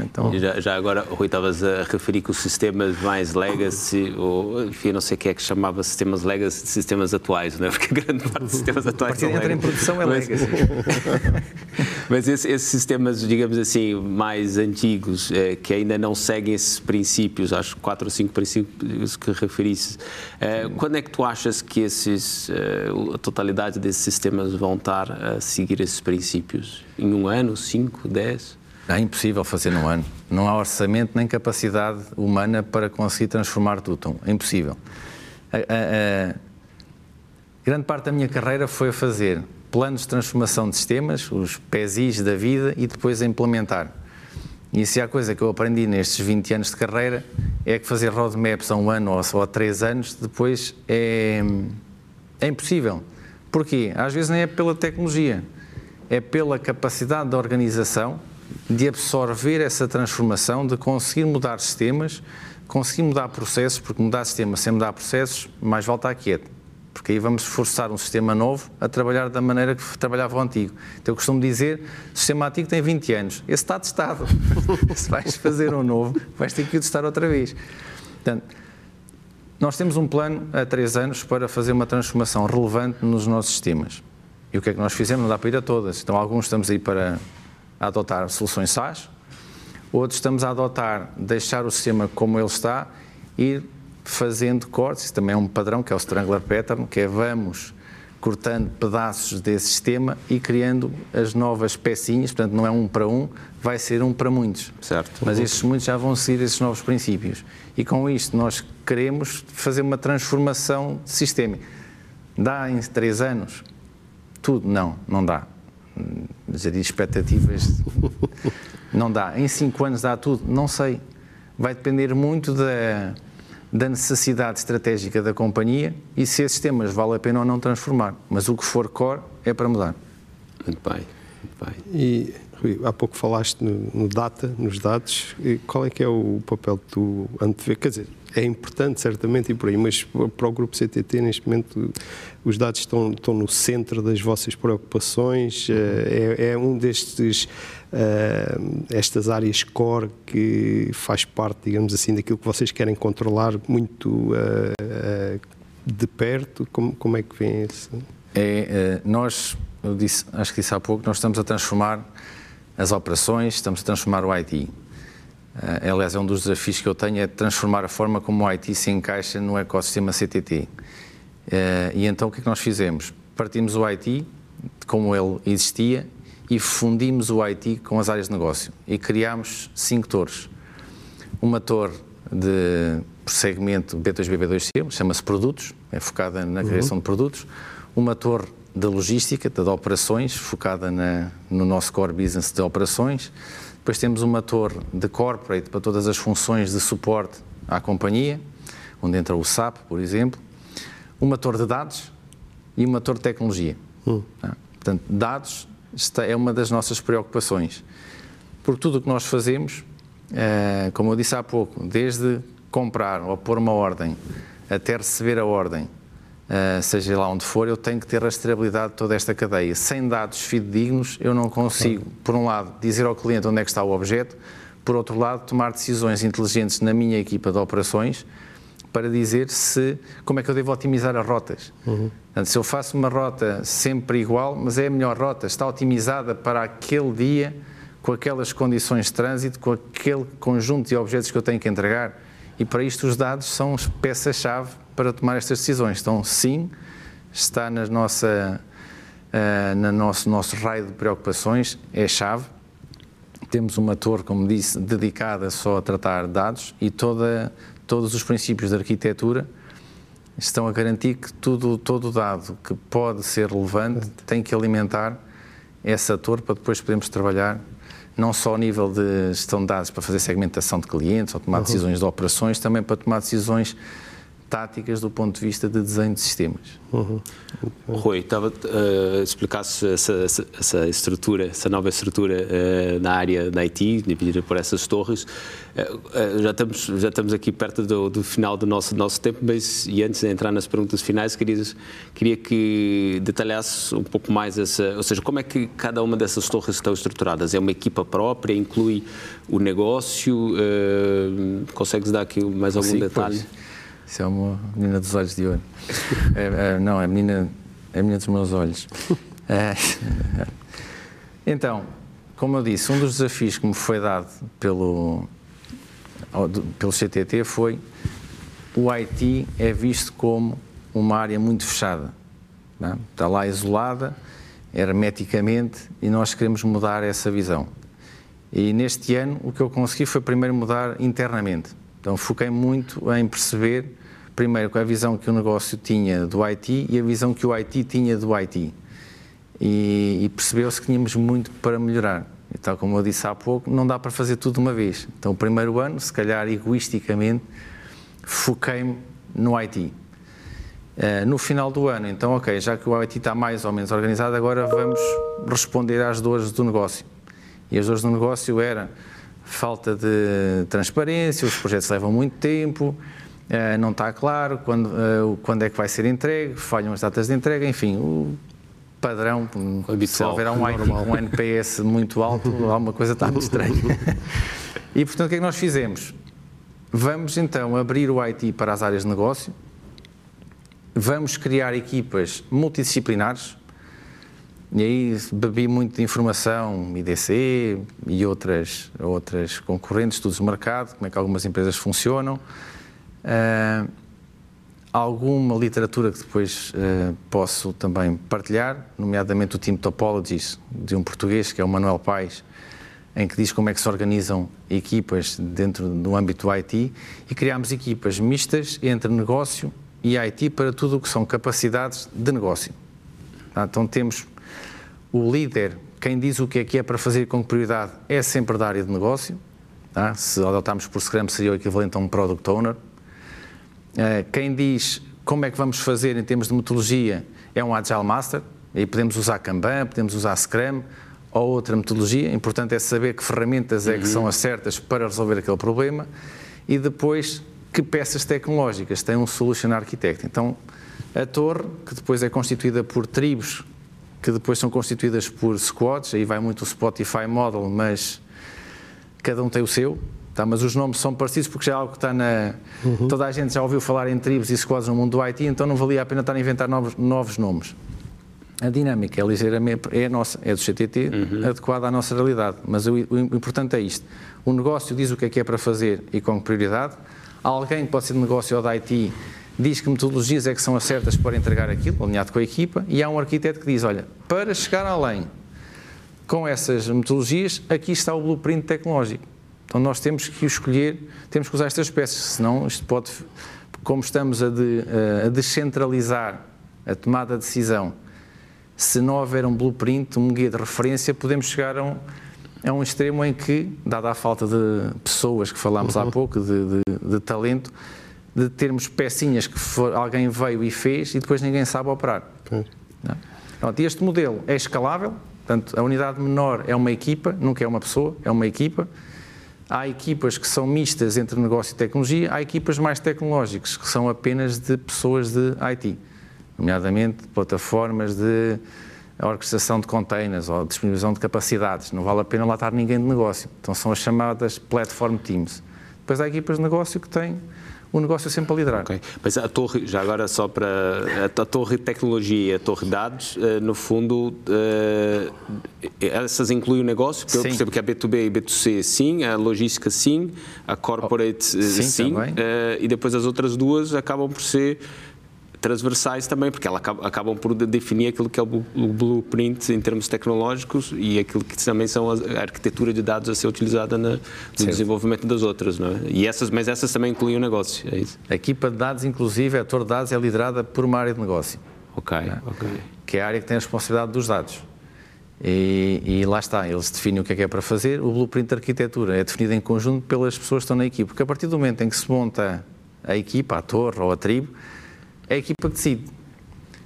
É? Então... Já, já, agora, Rui, estavas a referir que os sistemas mais legacy, ou enfim, não sei o que é que chamava sistemas legacy de sistemas atuais, não é? Porque grande parte dos sistemas atuais são entra em produção é legacy. Mas esses, esses, sistemas, digamos assim, mais antigos, é, que ainda não seguem esses princípios, acho quatro ou cinco princípios que referiste, é, quando é que tu achas que esses, é, a totalidade desses sistemas vão estar a seguir esses princípios? Em um ano, cinco, dez? É impossível fazer num ano. Não há orçamento nem capacidade humana para conseguir transformar tudo. É impossível. A, a, a, grande parte da minha carreira foi a fazer planos de transformação de sistemas, os PESIs da vida, e depois a implementar. E se há coisa que eu aprendi nestes 20 anos de carreira é que fazer roadmaps a um ano ou só a três anos depois é, é impossível. Porquê? Às vezes nem é pela tecnologia, é pela capacidade da organização de absorver essa transformação, de conseguir mudar sistemas, conseguir mudar processos, porque mudar sistemas sem mudar processos, mais volta estar quieto. Porque aí vamos forçar um sistema novo a trabalhar da maneira que trabalhava o antigo. Então eu costumo dizer, o sistema antigo tem 20 anos, esse está testado. Se vais fazer um novo, vais ter que o testar outra vez. Portanto, nós temos um plano há três anos para fazer uma transformação relevante nos nossos sistemas. E o que é que nós fizemos? Não dá para ir a todas. Então, alguns estamos aí para a adotar soluções SaaS, outros estamos a adotar, deixar o sistema como ele está e fazendo cortes, isso também é um padrão que é o Strangler Pattern, que é vamos cortando pedaços desse sistema e criando as novas pecinhas, portanto não é um para um, vai ser um para muitos. Certo. Mas esses muitos já vão seguir esses novos princípios. E com isto nós queremos fazer uma transformação de sistema. Dá em três anos? Tudo? Não, não dá gerir expectativas não dá. Em cinco anos dá tudo? Não sei. Vai depender muito da, da necessidade estratégica da companhia e se esses temas vale a pena ou não transformar. Mas o que for core é para mudar. Muito bem. Muito bem. E Rui, há pouco falaste no, no, data, nos dados. E qual é que é o papel do antever? Quer dizer, é importante, certamente, e por aí, mas para o Grupo CTT, neste momento, os dados estão, estão no centro das vossas preocupações, é, é um destes, uh, estas áreas core que faz parte, digamos assim, daquilo que vocês querem controlar muito uh, uh, de perto, como, como é que vem esse? É, nós, eu disse, acho que disse há pouco, nós estamos a transformar as operações, estamos a transformar o IT. Uh, aliás, é um dos desafios que eu tenho é transformar a forma como o IT se encaixa no ecossistema CTT. Uh, eh, e então o que é que nós fizemos? Partimos o IT, como ele existia, e fundimos o IT com as áreas de negócio. E criámos cinco torres. Uma torre de segmento B2B, B2C, chama-se Produtos, é focada na criação uhum. de produtos. Uma torre da logística, de operações, focada na, no nosso core business de operações. Depois temos uma torre de corporate para todas as funções de suporte à companhia, onde entra o SAP, por exemplo. Uma torre de dados e uma torre de tecnologia. Hum. Tá? Portanto, dados é uma das nossas preocupações. Porque tudo o que nós fazemos, eh, como eu disse há pouco, desde comprar ou pôr uma ordem até receber a ordem, Uh, seja lá onde for, eu tenho que ter rastreabilidade de toda esta cadeia. Sem dados fidedignos, eu não consigo, por um lado, dizer ao cliente onde é que está o objeto, por outro lado, tomar decisões inteligentes na minha equipa de operações para dizer se como é que eu devo otimizar as rotas. Uhum. Portanto, se eu faço uma rota sempre igual, mas é a melhor rota, está otimizada para aquele dia, com aquelas condições de trânsito, com aquele conjunto de objetos que eu tenho que entregar. E para isto os dados são peças-chave para tomar estas decisões. Então, sim, está na nossa, uh, na nosso, nosso raio de preocupações, é chave. Temos uma torre, como disse, dedicada só a tratar dados e toda, todos os princípios da arquitetura estão a garantir que tudo, todo dado que pode ser relevante tem que alimentar essa torre para depois podermos trabalhar não só ao nível de gestão de dados para fazer segmentação de clientes ou tomar uhum. decisões de operações, também para tomar decisões táticas do ponto de vista de desenho de sistemas. Uhum. Rui, estava uh, a explicar essa, essa, essa, estrutura, essa nova estrutura uh, na área da IT, dividida por essas torres. Uh, já, estamos, já estamos aqui perto do, do, final do nosso, nosso tempo, mas e antes de entrar nas perguntas finais, queria, queria que detalhasse um pouco mais essa, ou seja, como é que cada uma dessas torres estão estruturadas? É uma equipa própria, inclui o negócio? consegues dar aqui mais algum Sim, detalhe? Pois. Isso é uma menina dos olhos de ouro. É, é, não, é a menina, é a menina dos meus olhos. É, então, como eu disse, um dos desafios que me foi dado pelo, pelo CTT foi o IT é visto como uma área muito fechada. É? Está lá isolada, hermeticamente, e nós queremos mudar essa visão. E neste ano o que eu consegui foi primeiro mudar internamente. Então foquei muito em perceber, primeiro, a visão que o negócio tinha do IT e a visão que o IT tinha do IT. E, e percebeu-se que tínhamos muito para melhorar. E tal como eu disse há pouco, não dá para fazer tudo de uma vez. Então, o primeiro ano, se calhar egoisticamente, foquei-me no IT. Uh, eh, no final do ano, então, ok, já que o IT está mais ou menos organizado, agora vamos responder às dores do negócio. E as dores do negócio eram falta de transparência, os projetos levam muito tempo, eh, não está claro quando, eh, quando é que vai ser entregue, falham as datas de entrega, enfim, o padrão, Habitual, se houver um um NPS muito alto, alguma coisa está muito estranha. e, portanto, o que é que nós fizemos? Vamos, então, abrir o IT para as áreas de negócio, vamos criar equipas multidisciplinares, e aí bebi muito de informação, IDC e outras, outras concorrentes, estudos de mercado, como é que algumas empresas funcionam. Uh, alguma literatura que depois uh, posso também partilhar, nomeadamente o Team Topologies, de um português, que é o Manuel Paes, em que diz como é que se organizam equipas dentro do âmbito do IT, e criámos equipas mistas entre negócio e IT para tudo o que são capacidades de negócio. Tá? Então temos o líder, quem diz o que é que é para fazer com prioridade, é sempre da área de negócio. Tá? Se adotarmos por Scrum, seria o equivalente a um Product Owner. Eh, quem diz como é que vamos fazer em termos de metodologia é um Agile Master. E podemos usar Kanban, podemos usar Scrum ou outra metodologia. O importante é saber que ferramentas é que uhum. são as certas para resolver aquele problema. E depois que peças tecnológicas tem um Solution Architect. Então, a torre, que depois é constituída por tribos, que depois são constituídas por squads, aí vai muito o Spotify Model, mas cada um tem o seu, tá? mas os nomes são parecidos porque já é algo que está na... Uhum. Toda a gente já ouviu falar em tribos e squads no mundo do IT, então não valia a pena estar a inventar novos, novos nomes. A dinâmica é ligeiramente, é a nossa, é do CTT, uhum. adequada à nossa realidade, mas o, o importante é isto. O negócio diz o que é que é para fazer e com prioridade, alguém que pode ser de negócio ou da IT diz que metodologias é que são as certas para entregar aquilo, alinhado com a equipa, e há um arquiteto que diz, olha, para chegar além com essas metodologias, aqui está o blueprint tecnológico. Então nós temos que escolher, temos que usar estas peças, senão isto pode, como estamos a, de, a descentralizar a tomada de decisão, se não houver um blueprint, um guia de referência, podemos chegar a um, a um extremo em que, dada a falta de pessoas que falámos uhum. há pouco, de, de, de, talento, de termos pecinhas que for, alguém veio e fez e depois ninguém sabe operar. Uhum. Pronto, este modelo é escalável, portanto, a unidade menor é uma equipa, nunca é uma pessoa, é uma equipa. Há equipas que são mistas entre negócio e tecnologia, há equipas mais tecnológicas, que são apenas de pessoas de IT, nomeadamente plataformas de orquestração de containers ou disponibilização de capacidades. Não vale a pena lá estar ninguém de negócio. Então são as chamadas platform teams. Depois há equipas de negócio que têm o negócio sempre a liderar. Okay. Mas a torre, já agora só para a, torre tecnologia e a torre dados, uh, no fundo, uh, essas incluem o negócio, porque sim. eu percebo que a B2B e B2C sim, a logística sim, a corporate oh, sim, sim e depois as outras duas acabam por ser transversais também, porque elas acabam por definir aquilo que é o blueprint em termos tecnológicos e aquilo que também são a arquitetura de dados a ser utilizada no desenvolvimento das outras, não é? E essas, mas essas também incluem o negócio, é isso? A equipa de dados, inclusive, a ator de dados é liderada por uma área de negócio. Ok, é? ok. Que é a área que tem a responsabilidade dos dados. E, e, lá está, eles definem o que é que é para fazer. O blueprint de arquitetura é definido em conjunto pelas pessoas que estão na equipe, porque a partir do momento em que se monta a equipa, a torre ou a tribo, é a equipa que decide.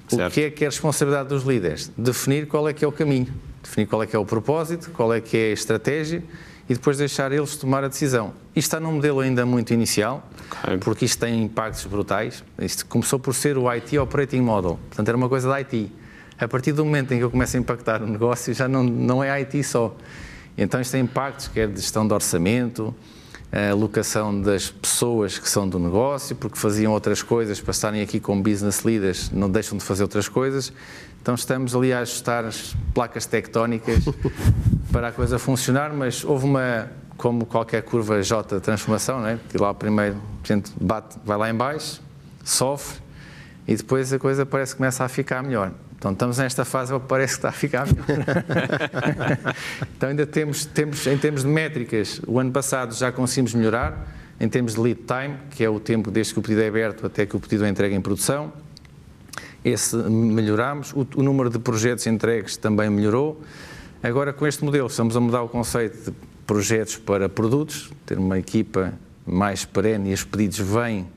Certo. O que é que é a responsabilidade dos líderes? Definir qual é que é o caminho, definir qual é que é o propósito, qual é que é a estratégia e depois deixar eles tomar a decisão. Isto está num modelo ainda muito inicial, okay. porque isto tem impactos brutais. Isto começou por ser o IT Operating Model, portanto era uma coisa da IT. A partir do momento em que eu começo a impactar o negócio, já não, não é IT só. Então isto tem impactos, quer de gestão de orçamento, a alocação das pessoas que são do negócio, porque faziam outras coisas, para estarem aqui como business leaders, não deixam de fazer outras coisas. Então estamos ali a ajustar as placas tectónicas para a coisa funcionar, mas houve uma, como qualquer curva J de transformação, não é? que lá primeiro a gente bate, vai lá em baixo, sofre, e depois a coisa parece que começa a ficar melhor. Então estamos nesta fase, parece que está a ficar melhor. então ainda temos, temos, em termos de métricas, o ano passado já conseguimos melhorar, em termos de lead time, que é o tempo desde que o pedido é aberto até que o pedido é entregue em produção, esse melhoramos, o, o número de projetos entregues também melhorou. Agora com este modelo estamos a mudar o conceito de projetos para produtos, ter uma equipa mais perene e os pedidos vêm,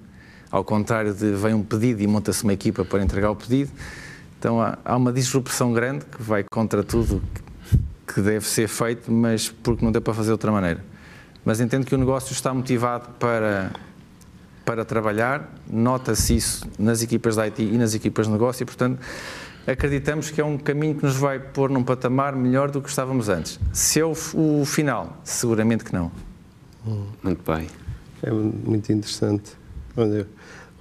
ao contrário de vem um pedido e monta-se uma equipa para entregar o pedido. Então há, há uma disrupção grande que vai contra tudo que deve ser feito, mas porque não deu para fazer de outra maneira. Mas entendo que o negócio está motivado para, para trabalhar, nota-se isso nas equipas da IT e nas equipas de negócio e, portanto, acreditamos que é um caminho que nos vai pôr num patamar melhor do que estávamos antes. Se é o, o final, seguramente que não. Muito bem. É muito interessante. Olha,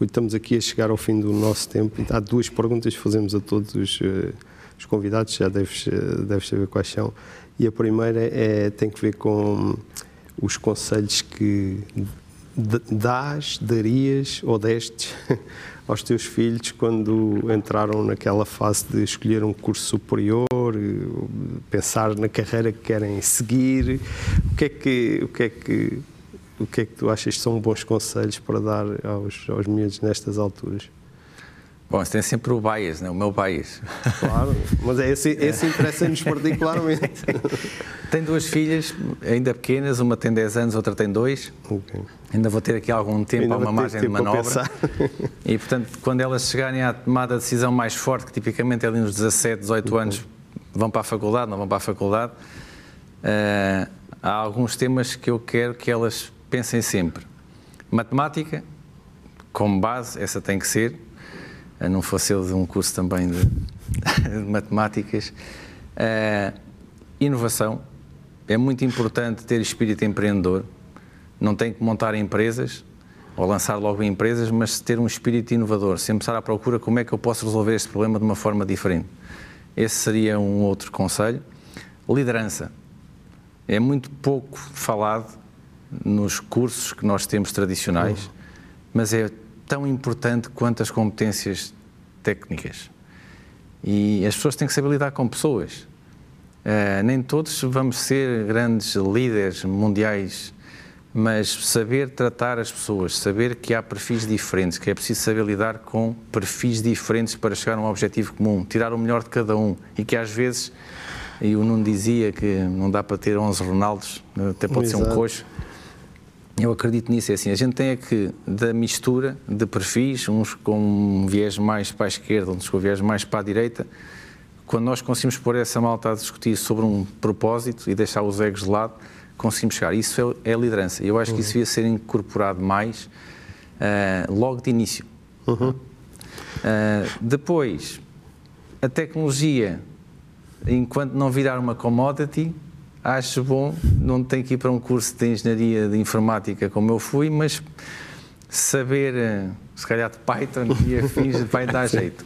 Estamos aqui a chegar ao fim do nosso tempo. Há duas perguntas que fazemos a todos os, uh, os convidados, já deves, uh, deves saber quais são. E a primeira é, tem que ver com os conselhos que dás, darias ou destes aos teus filhos quando entraram naquela fase de escolher um curso superior, eh, pensar na carreira que querem seguir. O que é que, o que, é que o que é que tu achas que são bons conselhos para dar aos, aos miúdos nestas alturas? Bom, você tem sempre o bias, né? o meu bias. Claro, mas é esse, esse interessa-nos particularmente. Tenho duas filhas, ainda pequenas, uma tem 10 anos, outra tem 2. Okay. Ainda vou ter aqui algum tempo, ainda alguma margem de manobra. E, portanto, quando elas chegarem à tomada de decisão mais forte, que tipicamente é ali nos 17, 18 okay. anos, vão para a faculdade, não vão para a faculdade, uh, há alguns temas que eu quero que elas pensem sempre. Matemática como base, essa tem que ser, não fosse eu de um curso também de, de matemáticas. Uh, inovação, é muito importante ter espírito empreendedor, não tem que montar empresas ou lançar logo empresas, mas ter um espírito inovador, sempre estar à procura como é que eu posso resolver este problema de uma forma diferente. Esse seria um outro conselho. Liderança. É muito pouco falado nos cursos que nós temos tradicionais, uhum. mas é tão importante quanto as competências técnicas. E as pessoas têm que saber lidar com pessoas. Uh, nem todos vamos ser grandes líderes mundiais, mas saber tratar as pessoas, saber que há perfis diferentes, que é preciso saber lidar com perfis diferentes para chegar a um objetivo comum, tirar o melhor de cada um e que às vezes, e o Nuno dizia que não dá para ter 11 Ronaldos, até pode Exato. ser um coxo, eu acredito nisso, é assim, a gente tem é que, da mistura de perfis, uns com um viés mais para a esquerda, outros com um viés mais para a direita, quando nós conseguimos pôr essa malta a discutir sobre um propósito e deixar os egos de lado, conseguimos chegar. Isso é, é liderança. Eu acho uhum. que isso devia ser incorporado mais uh, logo de início. Uhum. Uh, depois, a tecnologia, enquanto não virar uma commodity, acho bom, não tem que ir para um curso de engenharia de informática como eu fui, mas saber, eh, se calhar, de Python e afins vai dar jeito.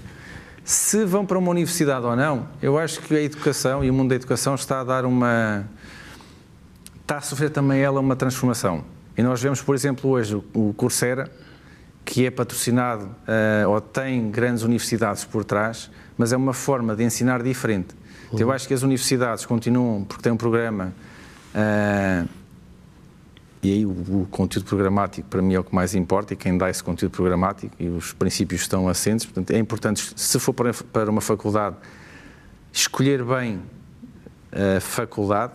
Se vão para uma universidade ou não, eu acho que a educação e o mundo da educação está a dar uma. está a sofrer também ela uma transformação. E nós vemos, por exemplo, hoje o Coursera, que é patrocinado uh, ou tem grandes universidades por trás, mas é uma forma de ensinar diferente. Uhum. Eu acho que as universidades continuam, porque têm um programa. Uh, e aí o, o, conteúdo programático para mim é o que mais importa e quem dá esse conteúdo programático e os princípios estão assentes. Portanto, é importante, se for para, para uma faculdade, escolher bem a faculdade,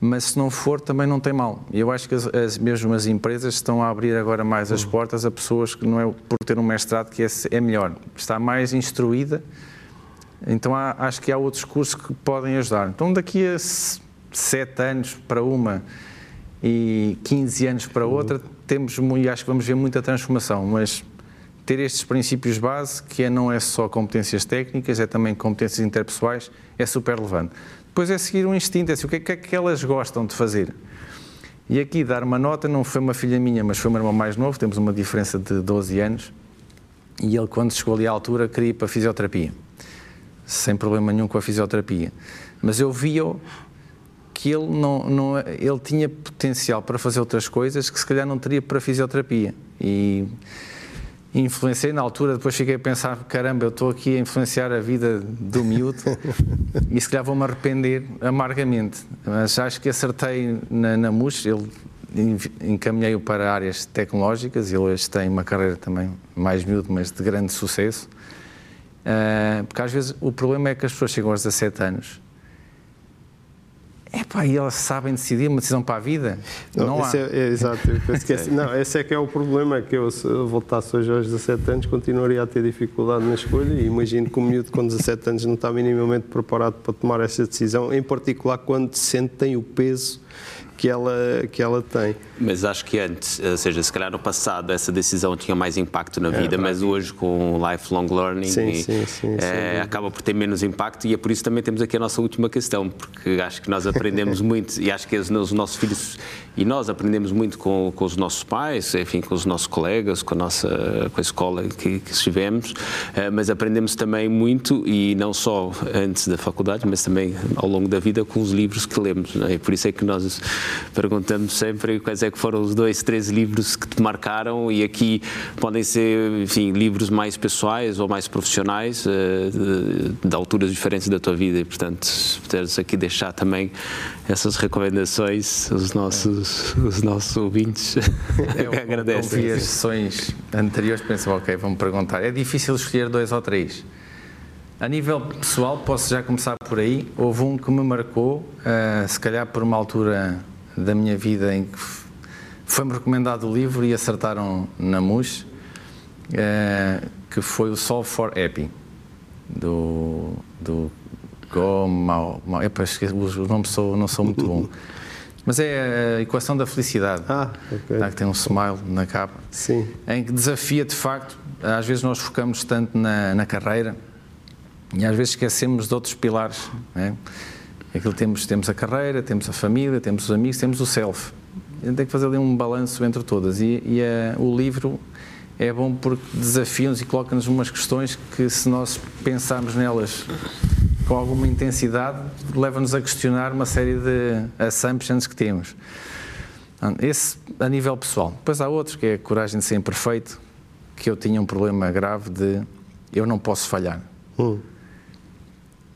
mas se não for, também não tem mal. E eu acho que as, as mesmo as empresas estão a abrir agora mais as uhum. portas a pessoas que não é por ter um mestrado que é, é melhor, está mais instruída. Então há, acho que há outros cursos que podem ajudar. Então daqui a sete anos para uma e 15 anos para outra, temos e acho que vamos ver muita transformação, mas ter estes princípios base, que é, não é só competências técnicas, é também competências interpessoais, é super relevante. Depois é seguir um instinto, é assim, o que é, que é que elas gostam de fazer. E aqui dar uma nota, não foi uma filha minha, mas foi meu irmão mais novo, temos uma diferença de 12 anos, e ele quando chegou ali à altura queria ir para a fisioterapia, sem problema nenhum com a fisioterapia. Mas eu via-o que ele, não, não, ele tinha potencial para fazer outras coisas que se calhar não teria para a fisioterapia. E influenciei na altura, depois fiquei a pensar, caramba, eu estou aqui a influenciar a vida do miúdo e se calhar vou-me arrepender amargamente. Mas acho que acertei na, na MUS, ele encaminhei-o para áreas tecnológicas, ele hoje tem uma carreira também mais miúdo, mas de grande sucesso. Uh, porque às vezes o problema é que as pessoas chegam aos 17 anos é pá, e elas sabem decidir uma decisão para a vida? Não, não há. É, é, exato, é, não, esse é que é o problema, que eu se eu voltasse hoje aos 17 anos continuaria a ter dificuldade na escolha e imagino que o miúdo com 17 anos não está minimamente preparado para tomar essa decisão, em particular quando sentem o peso que ela, que ela tem. Mas acho que antes, ou seja, se calhar no passado essa decisão tinha mais impacto na é vida, é, mas hoje com o lifelong learning sim, e, sim, sim, é, acaba por ter menos impacto e é por isso também temos aqui a nossa última questão, porque acho que nós aprendemos muito e acho que os, os nossos filhos e nós aprendemos muito com, com, os nossos pais, enfim, com os nossos colegas, com a nossa com a escola que, que estivemos, eh, mas aprendemos também muito e não só antes da faculdade, mas também ao longo da vida com os livros que lemos. É? E por isso é que nós perguntamos sempre quais é que foram os dois, três livros que te marcaram e aqui podem ser, enfim, livros mais pessoais ou mais profissionais eh, de, de alturas diferentes da tua vida e, portanto, se puderes aqui deixar também essas recomendações, os nossos, os nossos ouvintes eu, agradecem. Eu vi as sessões anteriores, pensava, ok, vamos perguntar. É difícil escolher dois ou três. A nível pessoal, posso já começar por aí. Houve um que me marcou, uh, se calhar por uma altura da minha vida em que foi-me recomendado o livro e acertaram na MUS, uh, que foi o Solve for Happy, do, do Go Mal. mal epa, esqueci, os nomes sou, não são muito bom. Mas é a equação da felicidade. Ah, ok. Tá, que tem um smile na capa. Sim. Em que desafia, de facto, às vezes nós focamos tanto na, na carreira e às vezes esquecemos de outros pilares. Né? Aquilo temos, temos a carreira, temos a família, temos os amigos, temos o self. A gente tem que fazer ali um balanço entre todas. E, e a, o livro é bom porque desafia-nos e coloca-nos umas questões que, se nós pensarmos nelas com alguma intensidade, leva-nos a questionar uma série de assumptions que temos. Esse a nível pessoal. Depois há outros, que é a coragem de ser imperfeito, que eu tinha um problema grave de eu não posso falhar. Hum.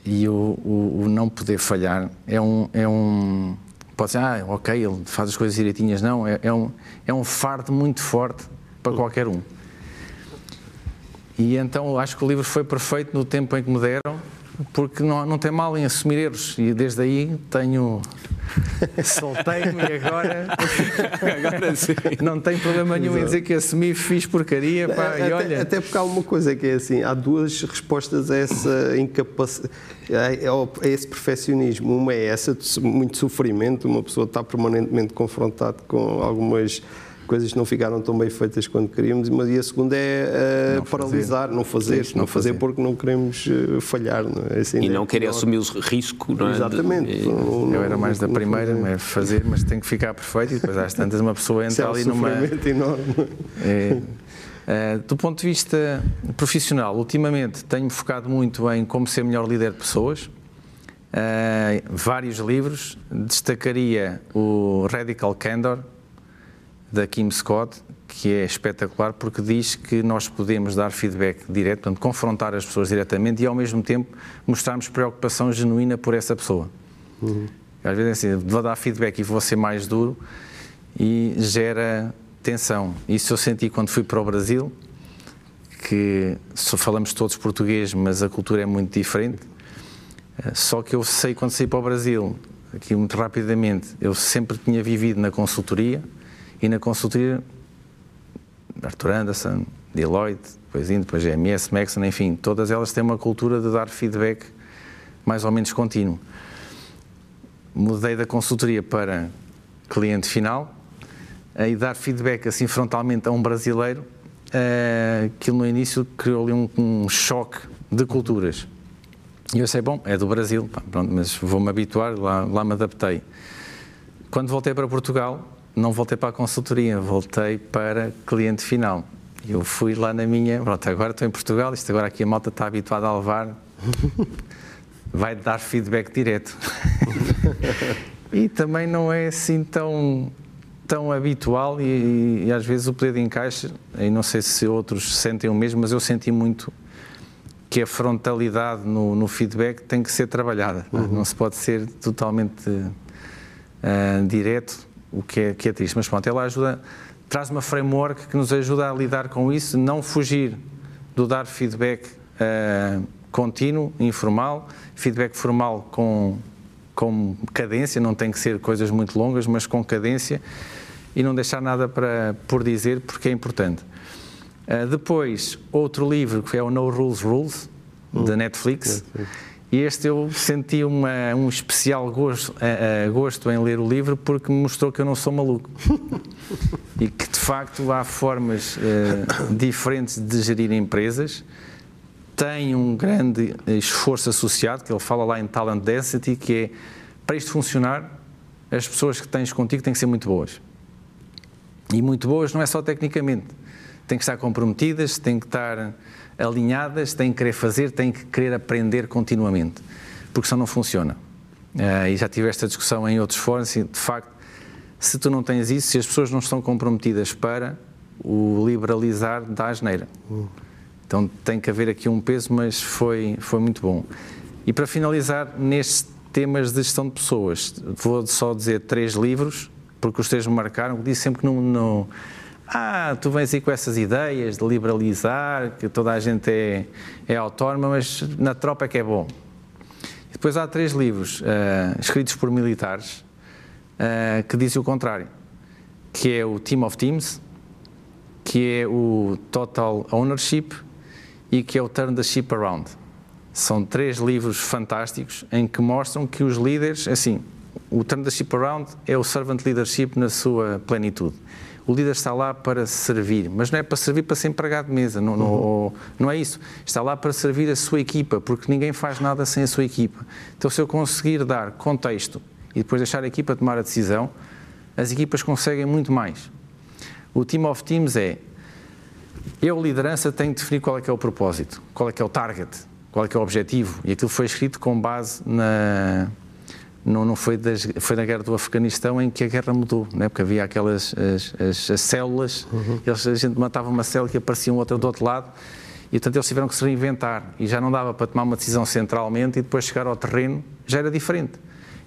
E o, o, o, não poder falhar é um, é um. Pode ser, ah, ok, ele faz as coisas direitinhas. Não, é, é um, é um fardo muito forte para qualquer um. E então acho que o livro foi perfeito no tempo em que me deram porque não, não tem mal em assumir erros. E desde aí tenho soltei-me e agora, agora sim. não tem problema nenhum em dizer que assumi, fiz porcaria pá, até, e olha... até porque há uma coisa que é assim, há duas respostas a essa incapacidade a esse perfeccionismo, uma é essa de muito sofrimento, uma pessoa está permanentemente confrontada com algumas coisas que não ficaram tão bem feitas quando queríamos, mas e a segunda é uh, não paralisar, fazer. não fazer, não, não fazer, fazer, porque não queremos uh, falhar. Não é? assim, e não é querer assumir o risco, não é? Exatamente. De, eu era mais da primeira, fazer. fazer, mas tem que ficar perfeito e depois às tantas uma pessoa entra é um ali numa... enorme. É, Uh, do ponto de vista profissional, ultimamente tenho-me focado muito em como ser melhor líder de pessoas. Uh, vários livros, destacaria o Radical Candor, da Kim Scott, que é espetacular porque diz que nós podemos dar feedback direto, portanto, confrontar as pessoas diretamente e ao mesmo tempo mostrarmos preocupação genuína por essa pessoa. Uhum. Às vezes é assim, vou dar feedback e vou ser mais duro e gera tensão. Isso eu senti quando fui para o Brasil, que só falamos todos português, mas a cultura é muito diferente. Eh, só que eu sei quando saí para o Brasil, aqui muito rapidamente, eu sempre tinha vivido na consultoria, e na consultoria, Arthur Anderson, Deloitte, depois indo, depois GMS, Maxon, enfim, todas elas têm uma cultura de dar feedback mais ou menos contínuo. Mudei da consultoria para cliente final e dar feedback assim frontalmente a um brasileiro, aquilo no início criou-lhe um, um, choque de culturas. E eu sei, bom, é do Brasil, pá, pronto, mas vou-me habituar, lá, lá me adaptei. Quando voltei para Portugal, não voltei para a consultoria, voltei para cliente final. Eu fui lá na minha, pronto, agora estou em Portugal, isto agora aqui a malta está habituada a levar, vai dar feedback direto. e também não é assim tão, tão habitual e, e, às vezes o poder de encaixe, e não sei se outros sentem o mesmo, mas eu senti muito que a frontalidade no, no feedback tem que ser trabalhada, uhum. não se pode ser totalmente uh, direto o que é, que é triste. Mas pronto, ela ajuda, traz uma framework que nos ajuda a lidar com isso, não fugir do dar feedback uh, contínuo, informal, feedback formal com, com cadência, não tem que ser coisas muito longas, mas com cadência e não deixar nada para, por dizer, porque é importante. Uh, depois, outro livro que é o No Rules Rules, da hum. Netflix. E este eu senti uma, um especial gosto, gosto em ler o livro porque me mostrou que eu não sou maluco. e que de facto há formas uh, diferentes de gerir empresas. Tem um grande esforço associado, que ele fala lá em Talent Density, que é para isto funcionar, as pessoas que tens contigo têm que ser muito boas. E muito boas não é só tecnicamente, têm que estar comprometidas, têm que estar alinhadas, têm que querer fazer, têm que querer aprender continuamente, porque senão não funciona. Uh, e já tive esta discussão em outros fóruns, de facto, se tu não tens isso, se as pessoas não estão comprometidas para o liberalizar da asneira. Uhum. Então tem que haver aqui um peso, mas foi, foi muito bom. E para finalizar, nestes temas de gestão de pessoas, vou só dizer três livros, porque os três me marcaram, disse sempre que não, não ah, tu vens aí com essas ideias de liberalizar, que toda a gente é, é autónoma, mas na tropa é que é bom. Depois há três livros uh, escritos por militares uh, que dizem o contrário, que é o Team of Teams, que é o Total Ownership e que é o Turn the Ship Around. São três livros fantásticos em que mostram que os líderes, assim, o turn the ship around é o servant leadership na sua plenitude. O líder está lá para servir, mas não é para servir para ser empregado de mesa, não, não, não é isso. Está lá para servir a sua equipa, porque ninguém faz nada sem a sua equipa. Então, se eu conseguir dar contexto e depois deixar a equipa tomar a decisão, as equipas conseguem muito mais. O team of teams é eu, liderança, tenho de definir qual é que é o propósito, qual é que é o target, qual é que é o objetivo. E aquilo foi escrito com base na, não, não foi, das, foi na guerra do Afeganistão em que a guerra mudou, né? porque havia aquelas as, as, as células, uhum. eles, a gente matava uma célula que aparecia outra do outro lado, e portanto eles tiveram que se reinventar, e já não dava para tomar uma decisão centralmente e depois chegar ao terreno, já era diferente.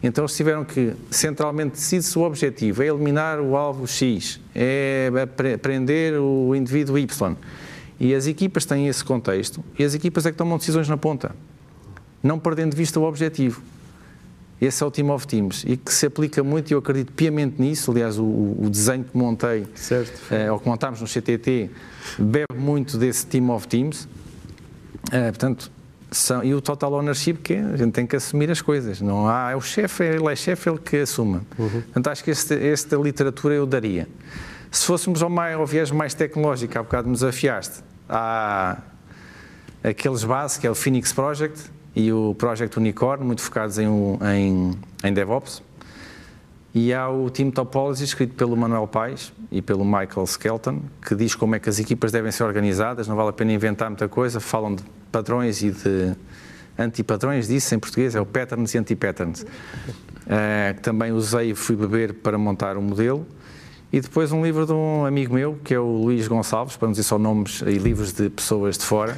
Então eles tiveram que centralmente decidir-se o objetivo, é eliminar o alvo X, é prender o indivíduo Y. E as equipas têm esse contexto, e as equipas é que tomam decisões na ponta, não perdendo de vista o objetivo. Esse é o Team of Teams e que se aplica muito, e eu acredito piamente nisso. Aliás, o, o desenho que montei. Eh, ou que montámos no CTT, bebe muito desse Team of Teams. Eh, portanto, são, e o total ownership, que é, a gente tem que assumir as coisas. Não há, é o chefe, ele é chefe, ele que assuma. Uhum. Portanto, acho que este, esta literatura eu daria. Se fôssemos ao, mais, ao viés mais tecnológico, há bocado me desafiaste, há aqueles bases, que é o Phoenix Project, e o Project Unicorn, muito focados em, em, em DevOps. E há o Team Topology, escrito pelo Manuel Paes e pelo Michael Skelton, que diz como é que as equipas devem ser organizadas, não vale a pena inventar muita coisa, falam de padrões e de antipadrões, disse em português, é o patterns e anti-patterns. Uh, que também usei e fui beber para montar um modelo. E depois um livro de um amigo meu, que é o Luís Gonçalves, para não dizer só nomes e livros de pessoas de fora,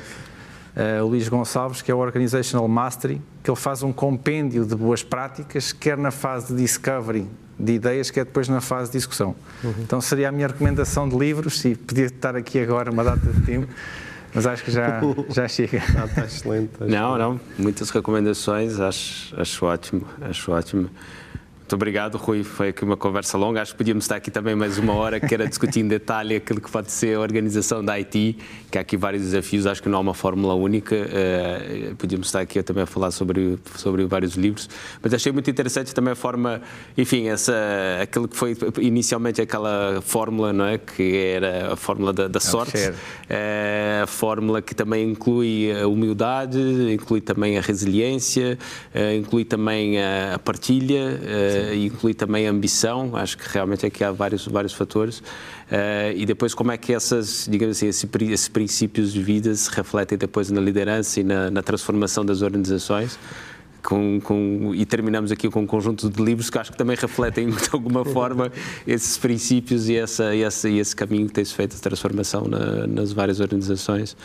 uh, o Luís Gonçalves, que é o Organizational Mastery, que ele faz um compêndio de boas práticas, quer na fase de discovery de ideias, quer depois na fase de discussão. Uhum. Então seria a minha recomendação de livros, e podia estar aqui agora uma data de tempo, mas acho que já, já chega. Ah, está excelente. Não, não, muitas recomendações, acho, acho ótimo, acho ótimo. Muito obrigado, Rui. Foi aqui uma conversa longa. Acho que podíamos estar aqui também mais uma hora, que era discutir em detalhe aquilo que pode ser a organização da IT, que há aqui vários desafios. Acho que não há uma fórmula única. Uh, podíamos estar aqui também a falar sobre, sobre vários livros. Mas achei muito interessante também a forma, enfim, essa, aquilo que foi inicialmente aquela fórmula, não é? Que era a fórmula da, da sorte. Uh, a fórmula que também inclui a humildade, inclui também a resiliência, uh, inclui também a, a partilha uh, inclui também a ambição, acho que realmente aqui há vários, vários fatores, uh, e depois como é que essas, digamos assim, esses, princípios de vida se refletem depois na liderança e na, na transformação das organizações. Com, com, e terminamos aqui com um conjunto de livros que acho que também refletem de alguma forma esses princípios e, essa, e, essa, e esse caminho que tem-se feito de transformação na, nas várias organizações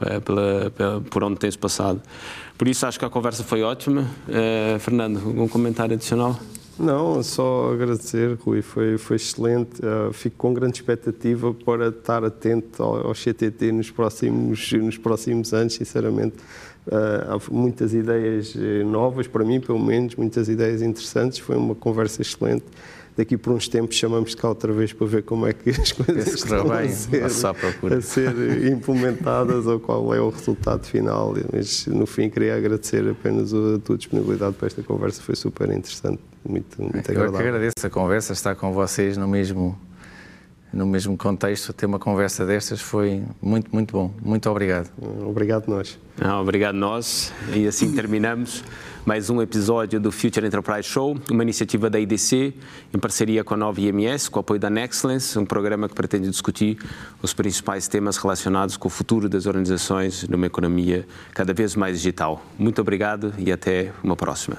uh, pela, pela, por onde tem-se passado. Por isso acho que a conversa foi ótima. Uh, Fernando, algum comentário adicional? Não, só agradecer, Rui, foi, foi excelente. Uh, fico com grande expectativa para estar atento ao, ao CTT nos próximos, nos próximos anos, sinceramente. Uh, há muitas ideias eh, novas, para mim, pelo menos, muitas ideias interessantes. Foi uma conversa excelente daqui por uns tempos chamamos cá outra vez para ver como é que as coisas Esse estão bem, a, ser, a ser implementadas ou qual é o resultado final. Mas no fim queria agradecer apenas a tua disponibilidade para esta conversa, foi super interessante, muito, muito agradável. Eu que agradeço a conversa, estar com vocês no mesmo no mesmo contexto, ter uma conversa destas foi muito, muito bom. Muito obrigado. Obrigado nós. Ah, obrigado nós. E assim terminamos mais um episódio do Future Enterprise Show, uma iniciativa da IDC em parceria com a Nova IMS, com o apoio da Nexcellence, um programa que pretende discutir os principais temas relacionados com o futuro das organizações numa economia cada vez mais digital. Muito obrigado e até uma próxima.